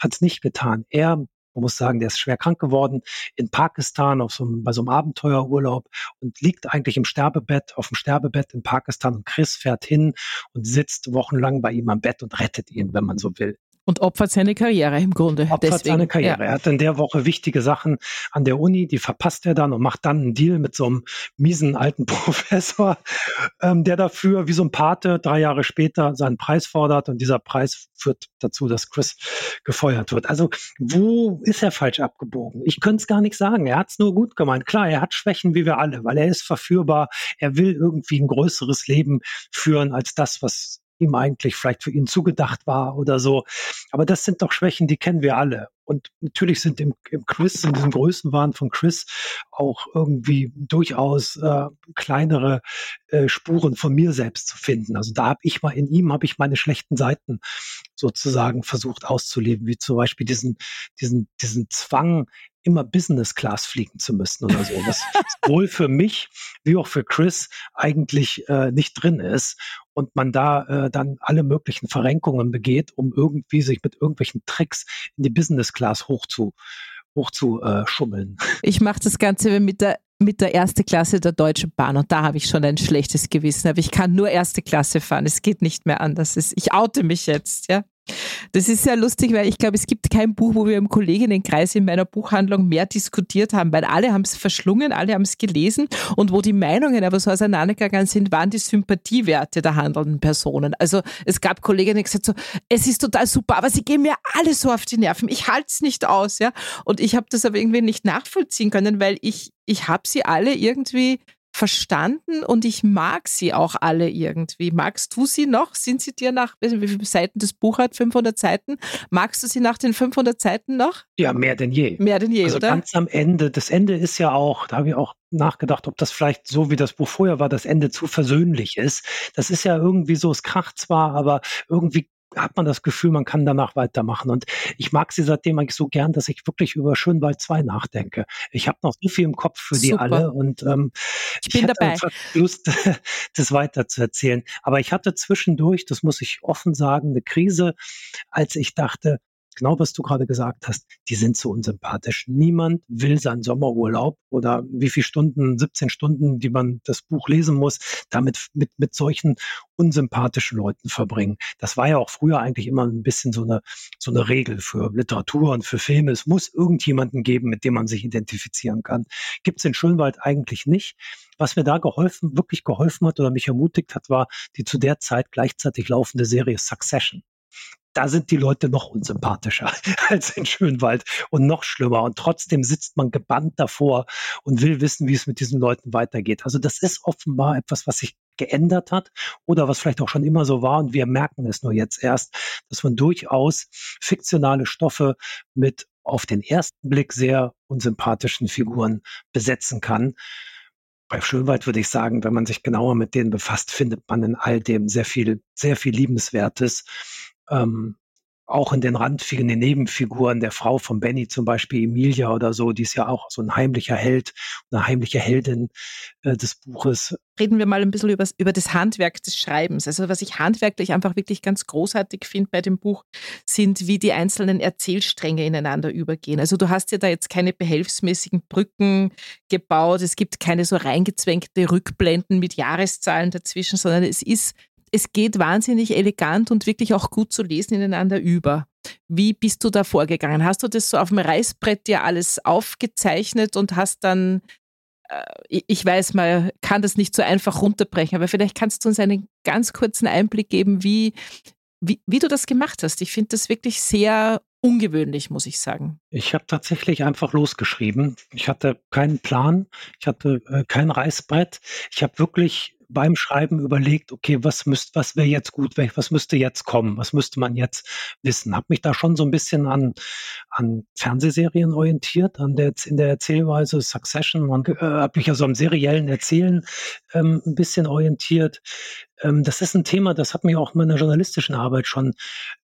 hat es nicht getan. Er man muss sagen, der ist schwer krank geworden in Pakistan auf so einem, bei so einem Abenteuerurlaub und liegt eigentlich im Sterbebett, auf dem Sterbebett in Pakistan und Chris fährt hin und sitzt wochenlang bei ihm am Bett und rettet ihn, wenn man so will. Und opfert seine Karriere im Grunde. Opfert Deswegen, seine Karriere. Ja. Er hat in der Woche wichtige Sachen an der Uni, die verpasst er dann und macht dann einen Deal mit so einem miesen alten Professor, ähm, der dafür wie so ein Pate drei Jahre später seinen Preis fordert und dieser Preis führt dazu, dass Chris gefeuert wird. Also wo ist er falsch abgebogen? Ich könnte es gar nicht sagen. Er hat es nur gut gemeint. Klar, er hat Schwächen wie wir alle, weil er ist verführbar. Er will irgendwie ein größeres Leben führen als das, was ihm eigentlich vielleicht für ihn zugedacht war oder so. Aber das sind doch Schwächen, die kennen wir alle. Und natürlich sind im, im Quiz, in diesem Größenwahn von Chris auch irgendwie durchaus äh, kleinere äh, Spuren von mir selbst zu finden. Also da habe ich mal in ihm habe ich meine schlechten Seiten sozusagen versucht auszuleben, wie zum Beispiel diesen diesen diesen Zwang immer Business Class fliegen zu müssen oder so. Was sowohl für mich wie auch für Chris eigentlich äh, nicht drin ist und man da äh, dann alle möglichen Verrenkungen begeht, um irgendwie sich mit irgendwelchen Tricks in die Business Class hoch zu hoch zu äh. Ich mache das Ganze mit der mit der erste Klasse der Deutschen Bahn und da habe ich schon ein schlechtes Gewissen. Aber ich kann nur erste Klasse fahren. Es geht nicht mehr anders. Ich oute mich jetzt, ja. Das ist sehr lustig, weil ich glaube, es gibt kein Buch, wo wir im Kolleginnenkreis in meiner Buchhandlung mehr diskutiert haben, weil alle haben es verschlungen, alle haben es gelesen und wo die Meinungen aber so auseinandergegangen sind, waren die Sympathiewerte der handelnden Personen. Also es gab Kolleginnen, die gesagt so, es ist total super, aber sie gehen mir alle so auf die Nerven, ich halte es nicht aus, ja. Und ich habe das aber irgendwie nicht nachvollziehen können, weil ich, ich habe sie alle irgendwie verstanden und ich mag sie auch alle irgendwie. Magst du sie noch? Sind sie dir nach, wie viele Seiten das Buch hat? 500 Seiten. Magst du sie nach den 500 Seiten noch? Ja, mehr denn je. Mehr denn je, also oder? Ganz am Ende. Das Ende ist ja auch, da habe ich auch nachgedacht, ob das vielleicht so wie das Buch vorher war, das Ende zu versöhnlich ist. Das ist ja irgendwie so, es kracht zwar, aber irgendwie hat man das Gefühl, man kann danach weitermachen. Und ich mag sie seitdem eigentlich so gern, dass ich wirklich über Schönwald 2 nachdenke. Ich habe noch so viel im Kopf für die alle und ähm, ich bin ich dabei. Lust, das weiter zu erzählen. Aber ich hatte zwischendurch, das muss ich offen sagen, eine Krise, als ich dachte, genau was du gerade gesagt hast, die sind so unsympathisch. Niemand will seinen Sommerurlaub oder wie viele Stunden, 17 Stunden, die man das Buch lesen muss, damit mit, mit solchen unsympathischen Leuten verbringen. Das war ja auch früher eigentlich immer ein bisschen so eine, so eine Regel für Literatur und für Filme. Es muss irgendjemanden geben, mit dem man sich identifizieren kann. Gibt es in Schönwald eigentlich nicht. Was mir da geholfen, wirklich geholfen hat oder mich ermutigt hat, war die zu der Zeit gleichzeitig laufende Serie Succession da sind die Leute noch unsympathischer als in Schönwald und noch schlimmer. Und trotzdem sitzt man gebannt davor und will wissen, wie es mit diesen Leuten weitergeht. Also das ist offenbar etwas, was sich geändert hat oder was vielleicht auch schon immer so war und wir merken es nur jetzt erst, dass man durchaus fiktionale Stoffe mit auf den ersten Blick sehr unsympathischen Figuren besetzen kann. Bei Schönwald würde ich sagen, wenn man sich genauer mit denen befasst, findet man in all dem sehr viel, sehr viel Liebenswertes ähm, auch in den Randfiguren, den Nebenfiguren der Frau von Benny, zum Beispiel Emilia oder so, die ist ja auch so ein heimlicher Held, eine heimliche Heldin äh, des Buches. Reden wir mal ein bisschen über, über das Handwerk des Schreibens. Also was ich handwerklich einfach wirklich ganz großartig finde bei dem Buch, sind, wie die einzelnen Erzählstränge ineinander übergehen. Also du hast ja da jetzt keine behelfsmäßigen Brücken gebaut, es gibt keine so reingezwängte Rückblenden mit Jahreszahlen dazwischen, sondern es ist es geht wahnsinnig elegant und wirklich auch gut zu lesen ineinander über. Wie bist du da vorgegangen? Hast du das so auf dem Reißbrett dir alles aufgezeichnet und hast dann, äh, ich weiß, man kann das nicht so einfach runterbrechen, aber vielleicht kannst du uns einen ganz kurzen Einblick geben, wie, wie, wie du das gemacht hast. Ich finde das wirklich sehr ungewöhnlich, muss ich sagen. Ich habe tatsächlich einfach losgeschrieben. Ich hatte keinen Plan, ich hatte äh, kein Reißbrett. Ich habe wirklich beim Schreiben überlegt, okay, was müsste, was wäre jetzt gut, was müsste jetzt kommen, was müsste man jetzt wissen. Habe mich da schon so ein bisschen an, an Fernsehserien orientiert, an der, in der Erzählweise Succession, man äh, habe mich also am seriellen Erzählen ähm, ein bisschen orientiert. Ähm, das ist ein Thema, das hat mich auch in meiner journalistischen Arbeit schon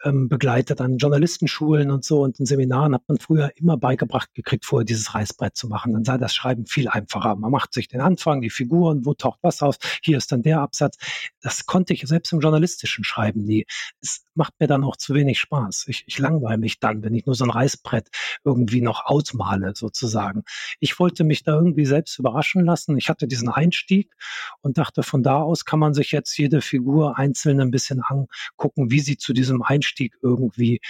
ähm, begleitet an Journalistenschulen und so und in Seminaren hat man früher immer beigebracht gekriegt, vorher dieses Reißbrett zu machen. Dann sei das Schreiben viel einfacher. Man macht sich den Anfang, die Figuren, wo taucht was aus, hier ist dann der Absatz. Das konnte ich selbst im journalistischen Schreiben nie. Es macht mir dann auch zu wenig Spaß. Ich, ich langweile mich dann, wenn ich nur so ein Reißbrett irgendwie noch ausmale, sozusagen. Ich wollte mich da irgendwie selbst überraschen lassen. Ich hatte diesen Einstieg und dachte, von da aus kann man sich jetzt jede Figur einzeln ein bisschen angucken, wie sie zu diesem Einstieg irgendwie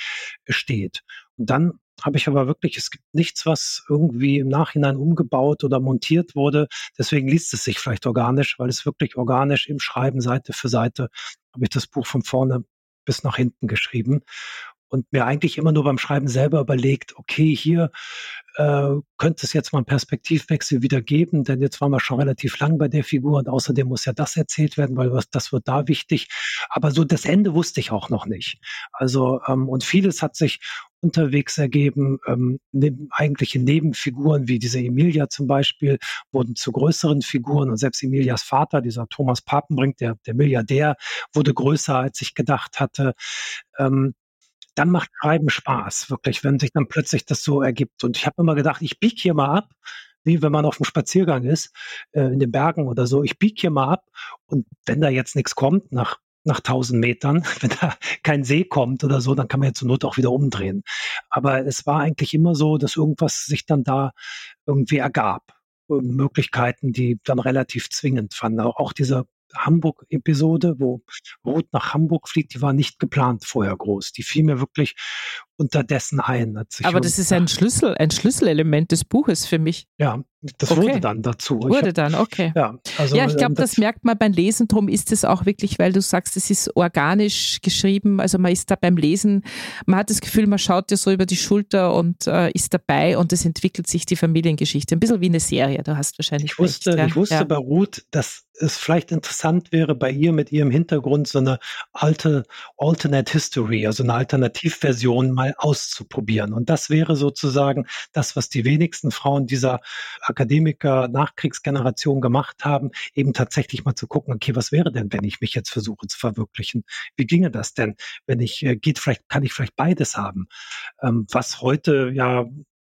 steht. Und dann habe ich aber wirklich, es gibt nichts, was irgendwie im Nachhinein umgebaut oder montiert wurde. Deswegen liest es sich vielleicht organisch, weil es wirklich organisch im Schreiben Seite für Seite habe ich das Buch von vorne bis nach hinten geschrieben und mir eigentlich immer nur beim Schreiben selber überlegt, okay, hier äh, könnte es jetzt mal einen Perspektivwechsel wieder geben, denn jetzt waren wir schon relativ lang bei der Figur und außerdem muss ja das erzählt werden, weil was, das wird da wichtig. Aber so das Ende wusste ich auch noch nicht. Also ähm, und vieles hat sich unterwegs ergeben. Ähm, neben, eigentliche Nebenfiguren wie diese Emilia zum Beispiel wurden zu größeren Figuren und selbst Emilias Vater, dieser Thomas Papenbrink, der, der Milliardär, wurde größer, als ich gedacht hatte. Ähm, dann macht Schreiben Spaß, wirklich, wenn sich dann plötzlich das so ergibt. Und ich habe immer gedacht, ich biege hier mal ab, wie wenn man auf dem Spaziergang ist, äh, in den Bergen oder so. Ich biege hier mal ab und wenn da jetzt nichts kommt, nach nach 1000 Metern, wenn da kein See kommt oder so, dann kann man ja zur Not auch wieder umdrehen. Aber es war eigentlich immer so, dass irgendwas sich dann da irgendwie ergab. Möglichkeiten, die dann relativ zwingend fanden. Auch dieser Hamburg-Episode, wo Ruth nach Hamburg fliegt, die war nicht geplant vorher groß. Die fiel mir wirklich unterdessen ein. Aber das ist ein Schlüssel, ein Schlüsselelement des Buches für mich. Ja, das okay. wurde dann dazu. Wurde hab, dann, okay. Ja, also, ja ich glaube, ähm, das, das, merkt man beim Lesen. Darum ist es auch wirklich, weil du sagst, es ist organisch geschrieben. Also man ist da beim Lesen, man hat das Gefühl, man schaut dir so über die Schulter und äh, ist dabei und es entwickelt sich die Familiengeschichte. Ein bisschen wie eine Serie, du hast wahrscheinlich Ich wusste, recht, ja? ich wusste ja. bei Ruth, dass es vielleicht interessant wäre, bei ihr mit ihrem Hintergrund so eine alte Alternate History, also eine Alternativversion mal auszuprobieren. Und das wäre sozusagen das, was die wenigsten Frauen dieser Akademiker Nachkriegsgeneration gemacht haben, eben tatsächlich mal zu gucken, okay, was wäre denn, wenn ich mich jetzt versuche zu verwirklichen? Wie ginge das denn, wenn ich, äh, geht vielleicht, kann ich vielleicht beides haben? Ähm, was heute ja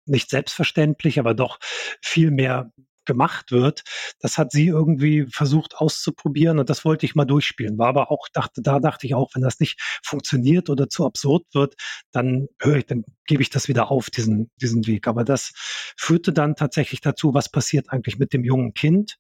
nicht selbstverständlich, aber doch viel mehr gemacht wird, das hat sie irgendwie versucht auszuprobieren und das wollte ich mal durchspielen. War aber auch, dachte, da dachte ich auch, wenn das nicht funktioniert oder zu absurd wird, dann höre ich, dann gebe ich das wieder auf, diesen, diesen Weg. Aber das führte dann tatsächlich dazu, was passiert eigentlich mit dem jungen Kind.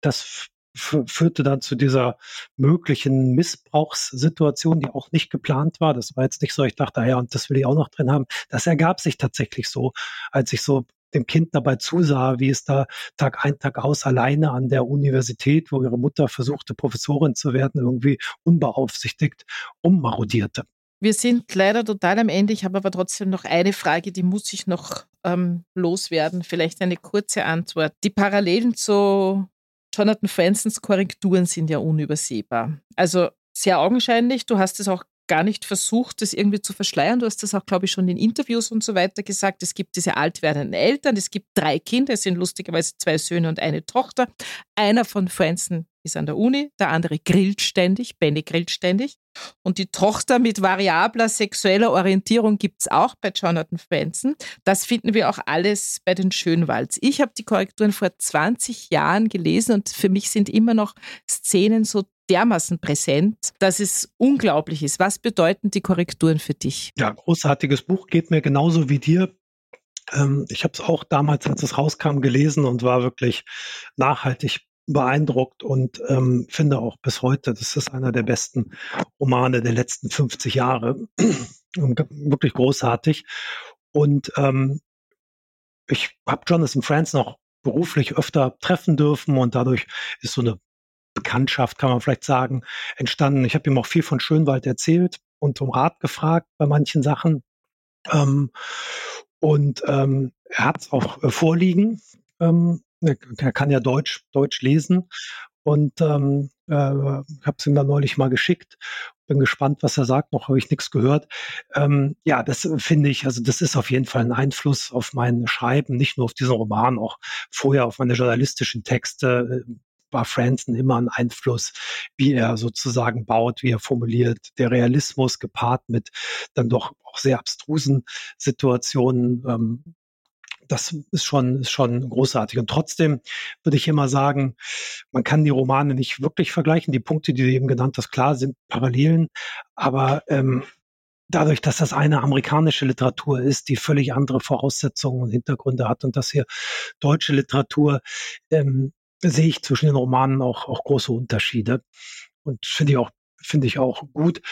Das führte dann zu dieser möglichen Missbrauchssituation, die auch nicht geplant war. Das war jetzt nicht so, ich dachte, ah ja, und das will ich auch noch drin haben. Das ergab sich tatsächlich so, als ich so dem Kind dabei zusah, wie es da Tag ein, Tag aus alleine an der Universität, wo ihre Mutter versuchte, Professorin zu werden, irgendwie unbeaufsichtigt ummarodierte. Wir sind leider total am Ende. Ich habe aber trotzdem noch eine Frage, die muss ich noch ähm, loswerden. Vielleicht eine kurze Antwort. Die Parallelen zu Jonathan Fransons Korrekturen sind ja unübersehbar. Also sehr augenscheinlich. Du hast es auch gar nicht versucht, das irgendwie zu verschleiern. Du hast das auch, glaube ich, schon in Interviews und so weiter gesagt. Es gibt diese alt werdenden Eltern, es gibt drei Kinder, es sind lustigerweise zwei Söhne und eine Tochter. Einer von Franson ist an der Uni, der andere grillt ständig, Benny grillt ständig. Und die Tochter mit variabler sexueller Orientierung gibt es auch bei Jonathan Franzen. Das finden wir auch alles bei den Schönwalds. Ich habe die Korrekturen vor 20 Jahren gelesen und für mich sind immer noch Szenen so dermaßen präsent, dass es unglaublich ist. Was bedeuten die Korrekturen für dich? Ja, großartiges Buch geht mir genauso wie dir. Ähm, ich habe es auch damals, als es rauskam, gelesen und war wirklich nachhaltig beeindruckt und ähm, finde auch bis heute, das ist einer der besten Romane der letzten 50 Jahre. wirklich großartig. Und ähm, ich habe Jonathan Franz noch beruflich öfter treffen dürfen und dadurch ist so eine Bekanntschaft, kann man vielleicht sagen, entstanden. Ich habe ihm auch viel von Schönwald erzählt und um Rat gefragt bei manchen Sachen. Ähm, und ähm, er hat es auch äh, vorliegen. Ähm, er kann ja Deutsch, Deutsch lesen. Und ähm, äh, habe es ihm dann neulich mal geschickt. Bin gespannt, was er sagt. Noch habe ich nichts gehört. Ähm, ja, das finde ich, also das ist auf jeden Fall ein Einfluss auf mein Schreiben, nicht nur auf diesen Roman, auch vorher auf meine journalistischen Texte. War Franzen immer ein Einfluss, wie er sozusagen baut, wie er formuliert. Der Realismus gepaart mit dann doch auch sehr abstrusen Situationen. Ähm, das ist schon, ist schon großartig. Und trotzdem würde ich immer sagen, man kann die Romane nicht wirklich vergleichen. Die Punkte, die du eben genannt hast, klar, sind Parallelen. Aber ähm, dadurch, dass das eine amerikanische Literatur ist, die völlig andere Voraussetzungen und Hintergründe hat und das hier deutsche Literatur, ähm, sehe ich zwischen den Romanen auch, auch große Unterschiede. Und finde ich auch, finde ich auch gut.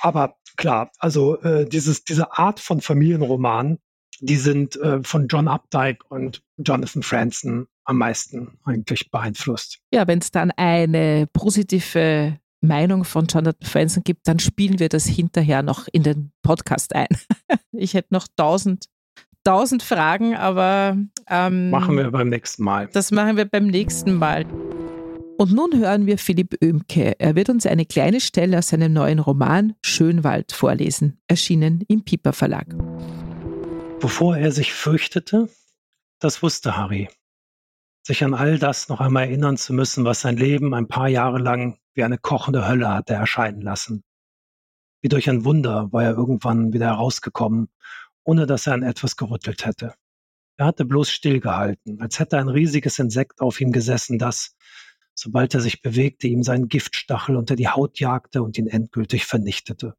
Aber klar, also äh, dieses, diese Art von Familienroman, die sind äh, von John Updike und Jonathan Franzen am meisten eigentlich beeinflusst. Ja, wenn es dann eine positive Meinung von Jonathan Franzen gibt, dann spielen wir das hinterher noch in den Podcast ein. ich hätte noch tausend, tausend Fragen, aber ähm, machen wir beim nächsten Mal. Das machen wir beim nächsten Mal. Und nun hören wir Philipp Oemke. Er wird uns eine kleine Stelle aus seinem neuen Roman Schönwald vorlesen, erschienen im Piper Verlag. Bevor er sich fürchtete, das wusste Harry. Sich an all das noch einmal erinnern zu müssen, was sein Leben ein paar Jahre lang wie eine kochende Hölle hatte erscheinen lassen. Wie durch ein Wunder war er irgendwann wieder herausgekommen, ohne dass er an etwas gerüttelt hätte. Er hatte bloß stillgehalten, als hätte ein riesiges Insekt auf ihm gesessen, das, sobald er sich bewegte, ihm seinen Giftstachel unter die Haut jagte und ihn endgültig vernichtete.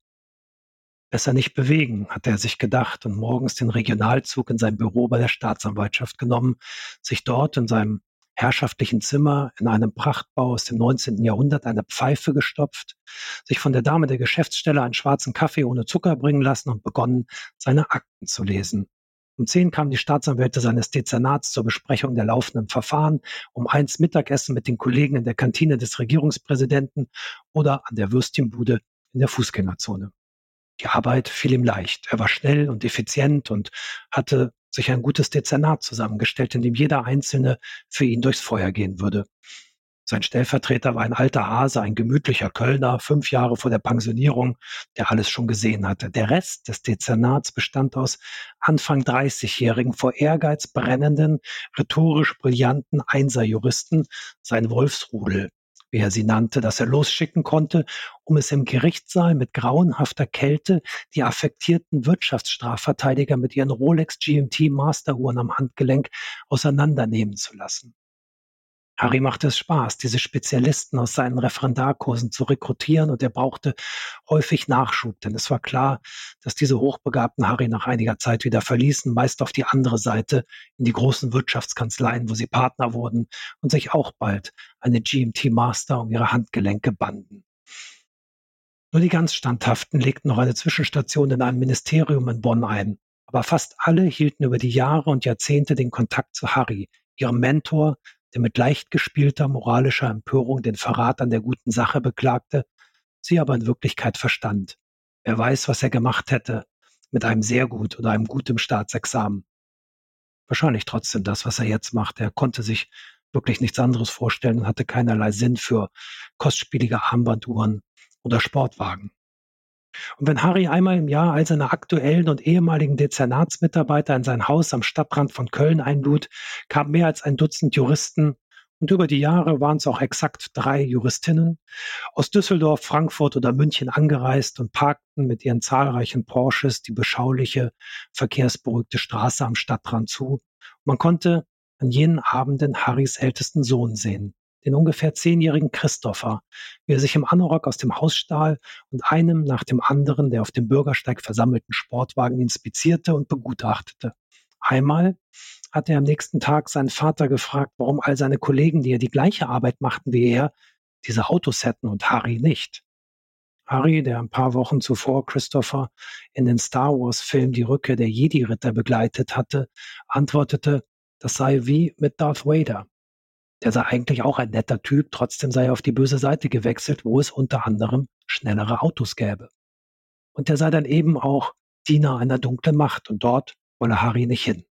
Besser nicht bewegen, hatte er sich gedacht und morgens den Regionalzug in sein Büro bei der Staatsanwaltschaft genommen, sich dort in seinem herrschaftlichen Zimmer in einem Prachtbau aus dem 19. Jahrhundert eine Pfeife gestopft, sich von der Dame der Geschäftsstelle einen schwarzen Kaffee ohne Zucker bringen lassen und begonnen, seine Akten zu lesen. Um zehn kamen die Staatsanwälte seines Dezernats zur Besprechung der laufenden Verfahren, um eins Mittagessen mit den Kollegen in der Kantine des Regierungspräsidenten oder an der Würstchenbude in der Fußgängerzone. Die Arbeit fiel ihm leicht. Er war schnell und effizient und hatte sich ein gutes Dezernat zusammengestellt, in dem jeder Einzelne für ihn durchs Feuer gehen würde. Sein Stellvertreter war ein alter Hase, ein gemütlicher Kölner, fünf Jahre vor der Pensionierung, der alles schon gesehen hatte. Der Rest des Dezernats bestand aus Anfang 30-jährigen, vor Ehrgeiz brennenden, rhetorisch brillanten Einserjuristen, sein Wolfsrudel wie er sie nannte, das er losschicken konnte, um es im Gerichtssaal mit grauenhafter Kälte die affektierten Wirtschaftsstrafverteidiger mit ihren Rolex GMT Masteruhren am Handgelenk auseinandernehmen zu lassen. Harry machte es Spaß, diese Spezialisten aus seinen Referendarkursen zu rekrutieren und er brauchte häufig Nachschub, denn es war klar, dass diese Hochbegabten Harry nach einiger Zeit wieder verließen, meist auf die andere Seite in die großen Wirtschaftskanzleien, wo sie Partner wurden und sich auch bald eine GMT Master um ihre Handgelenke banden. Nur die ganz Standhaften legten noch eine Zwischenstation in einem Ministerium in Bonn ein. Aber fast alle hielten über die Jahre und Jahrzehnte den Kontakt zu Harry, ihrem Mentor, der mit leicht gespielter moralischer Empörung den Verrat an der guten Sache beklagte, sie aber in Wirklichkeit verstand. Wer weiß, was er gemacht hätte mit einem sehr gut oder einem guten Staatsexamen. Wahrscheinlich trotzdem das, was er jetzt macht. Er konnte sich wirklich nichts anderes vorstellen und hatte keinerlei Sinn für kostspielige Armbanduhren oder Sportwagen. Und wenn Harry einmal im Jahr all seine aktuellen und ehemaligen Dezernatsmitarbeiter in sein Haus am Stadtrand von Köln einlud, kamen mehr als ein Dutzend Juristen. Und über die Jahre waren es auch exakt drei Juristinnen. Aus Düsseldorf, Frankfurt oder München angereist und parkten mit ihren zahlreichen Porsches die beschauliche, verkehrsberuhigte Straße am Stadtrand zu. Man konnte an jenen Abenden Harrys ältesten Sohn sehen, den ungefähr zehnjährigen Christopher, wie er sich im Anorak aus dem Haus stahl und einem nach dem anderen der auf dem Bürgersteig versammelten Sportwagen inspizierte und begutachtete. Einmal hatte er am nächsten Tag seinen Vater gefragt, warum all seine Kollegen, die ja die gleiche Arbeit machten wie er, diese Autos hätten und Harry nicht. Harry, der ein paar Wochen zuvor Christopher in den Star Wars-Film Die Rückkehr der Jedi-Ritter begleitet hatte, antwortete, das sei wie mit Darth Vader. Der sei eigentlich auch ein netter Typ, trotzdem sei er auf die böse Seite gewechselt, wo es unter anderem schnellere Autos gäbe. Und der sei dann eben auch Diener einer dunklen Macht und dort wolle Harry nicht hin.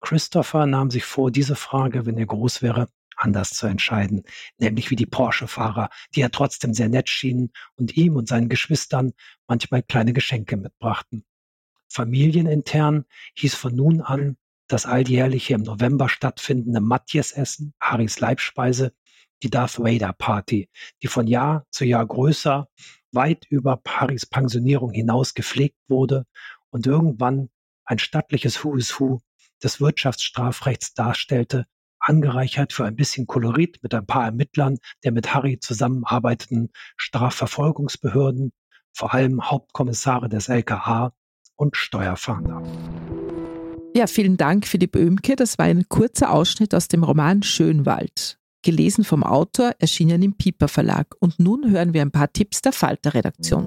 Christopher nahm sich vor, diese Frage, wenn er groß wäre, anders zu entscheiden, nämlich wie die Porsche-Fahrer, die ja trotzdem sehr nett schienen und ihm und seinen Geschwistern manchmal kleine Geschenke mitbrachten. Familienintern hieß von nun an das alljährliche im November stattfindende Matjes-Essen, Harrys Leibspeise, die Darth Vader Party, die von Jahr zu Jahr größer, weit über Harrys Pensionierung hinaus gepflegt wurde und irgendwann ein stattliches Who is Who des Wirtschaftsstrafrechts darstellte, angereichert für ein bisschen Kolorit mit ein paar Ermittlern der mit Harry zusammenarbeitenden Strafverfolgungsbehörden, vor allem Hauptkommissare des LKA und Steuerfahnder. Ja, vielen Dank, Philipp Oemke. Das war ein kurzer Ausschnitt aus dem Roman Schönwald. Gelesen vom Autor, erschienen im Piper Verlag. Und nun hören wir ein paar Tipps der Falter-Redaktion.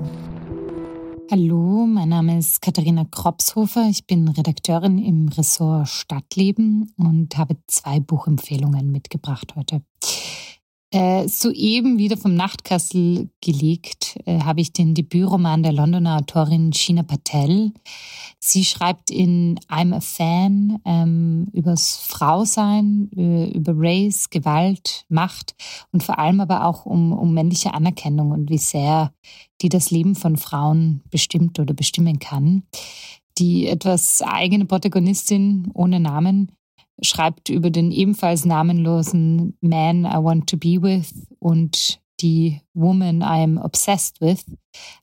Hallo, mein Name ist Katharina Kropshofer. Ich bin Redakteurin im Ressort Stadtleben und habe zwei Buchempfehlungen mitgebracht heute. Äh, soeben wieder vom Nachtkastel gelegt äh, habe ich den Debütroman der Londoner Autorin Sheena Patel. Sie schreibt in I'm a Fan ähm, übers Frausein, äh, über Race, Gewalt, Macht und vor allem aber auch um, um männliche Anerkennung und wie sehr die das Leben von Frauen bestimmt oder bestimmen kann. Die etwas eigene Protagonistin ohne Namen schreibt über den ebenfalls namenlosen Man I Want to Be With und die Woman I am Obsessed With,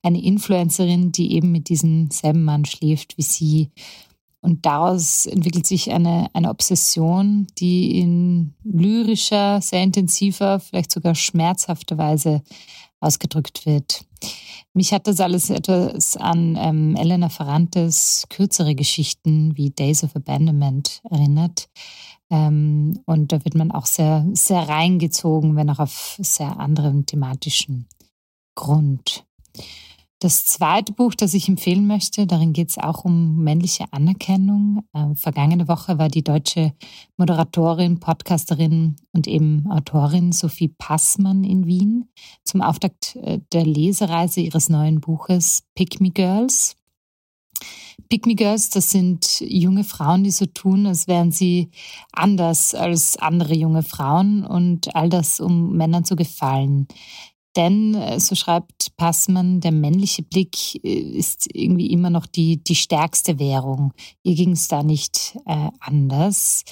eine Influencerin, die eben mit diesem selben Mann schläft wie sie. Und daraus entwickelt sich eine, eine Obsession, die in lyrischer, sehr intensiver, vielleicht sogar schmerzhafter Weise ausgedrückt wird. Mich hat das alles etwas an ähm, Elena Ferrantes kürzere Geschichten wie Days of Abandonment erinnert. Ähm, und da wird man auch sehr, sehr reingezogen, wenn auch auf sehr anderem thematischen Grund. Das zweite Buch, das ich empfehlen möchte, darin geht es auch um männliche Anerkennung. Äh, vergangene Woche war die deutsche Moderatorin, Podcasterin und eben Autorin Sophie Passmann in Wien zum Auftakt äh, der Lesereise ihres neuen Buches Pick Me Girls. Pick Me Girls, das sind junge Frauen, die so tun, als wären sie anders als andere junge Frauen und all das, um Männern zu gefallen. Denn, äh, so schreibt Passmann, der männliche Blick äh, ist irgendwie immer noch die, die stärkste Währung. Ihr ging es da nicht äh, anders.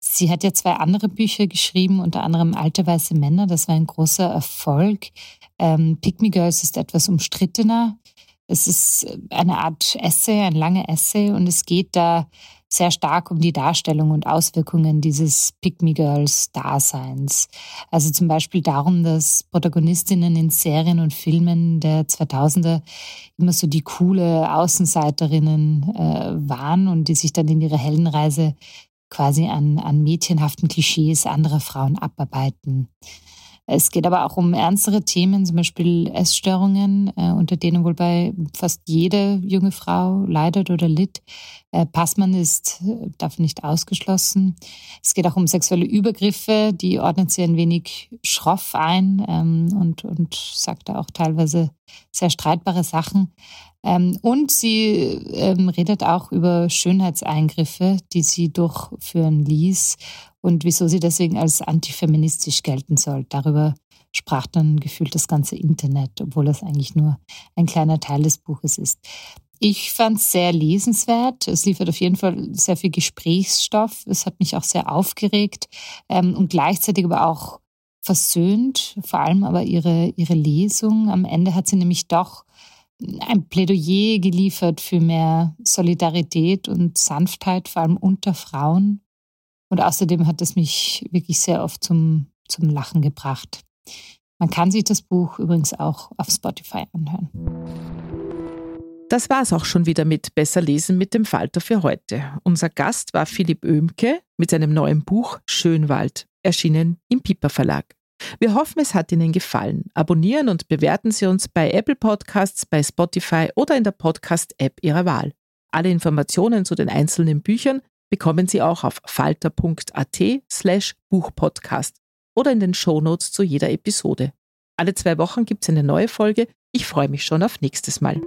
Sie hat ja zwei andere Bücher geschrieben, unter anderem Alte weiße Männer. Das war ein großer Erfolg. Ähm, Pick Me Girls ist etwas umstrittener. Es ist eine Art Essay, ein langer Essay und es geht da sehr stark um die Darstellung und Auswirkungen dieses Pick-Me-Girls-Daseins. Also zum Beispiel darum, dass Protagonistinnen in Serien und Filmen der 2000er immer so die coole Außenseiterinnen äh, waren und die sich dann in ihrer Heldenreise quasi an, an mädchenhaften Klischees anderer Frauen abarbeiten. Es geht aber auch um ernstere Themen, zum Beispiel Essstörungen, äh, unter denen wohl bei fast jede junge Frau leidet oder litt. Äh, Passmann ist äh, davon nicht ausgeschlossen. Es geht auch um sexuelle Übergriffe, die ordnet sie ein wenig schroff ein ähm, und, und sagt da auch teilweise sehr streitbare Sachen. Ähm, und sie ähm, redet auch über Schönheitseingriffe, die sie durchführen ließ und wieso sie deswegen als antifeministisch gelten soll. Darüber sprach dann gefühlt das ganze Internet, obwohl das eigentlich nur ein kleiner Teil des Buches ist. Ich fand es sehr lesenswert. Es liefert auf jeden Fall sehr viel Gesprächsstoff. Es hat mich auch sehr aufgeregt ähm, und gleichzeitig aber auch versöhnt, vor allem aber ihre, ihre Lesung. Am Ende hat sie nämlich doch ein Plädoyer geliefert für mehr Solidarität und Sanftheit, vor allem unter Frauen. Und außerdem hat es mich wirklich sehr oft zum, zum Lachen gebracht. Man kann sich das Buch übrigens auch auf Spotify anhören. Das war es auch schon wieder mit Besser lesen mit dem Falter für heute. Unser Gast war Philipp Oemke mit seinem neuen Buch Schönwald, erschienen im Piper Verlag. Wir hoffen, es hat Ihnen gefallen. Abonnieren und bewerten Sie uns bei Apple Podcasts, bei Spotify oder in der Podcast-App Ihrer Wahl. Alle Informationen zu den einzelnen Büchern bekommen Sie auch auf falter.at slash Buchpodcast oder in den Shownotes zu jeder Episode. Alle zwei Wochen gibt es eine neue Folge. Ich freue mich schon auf nächstes Mal.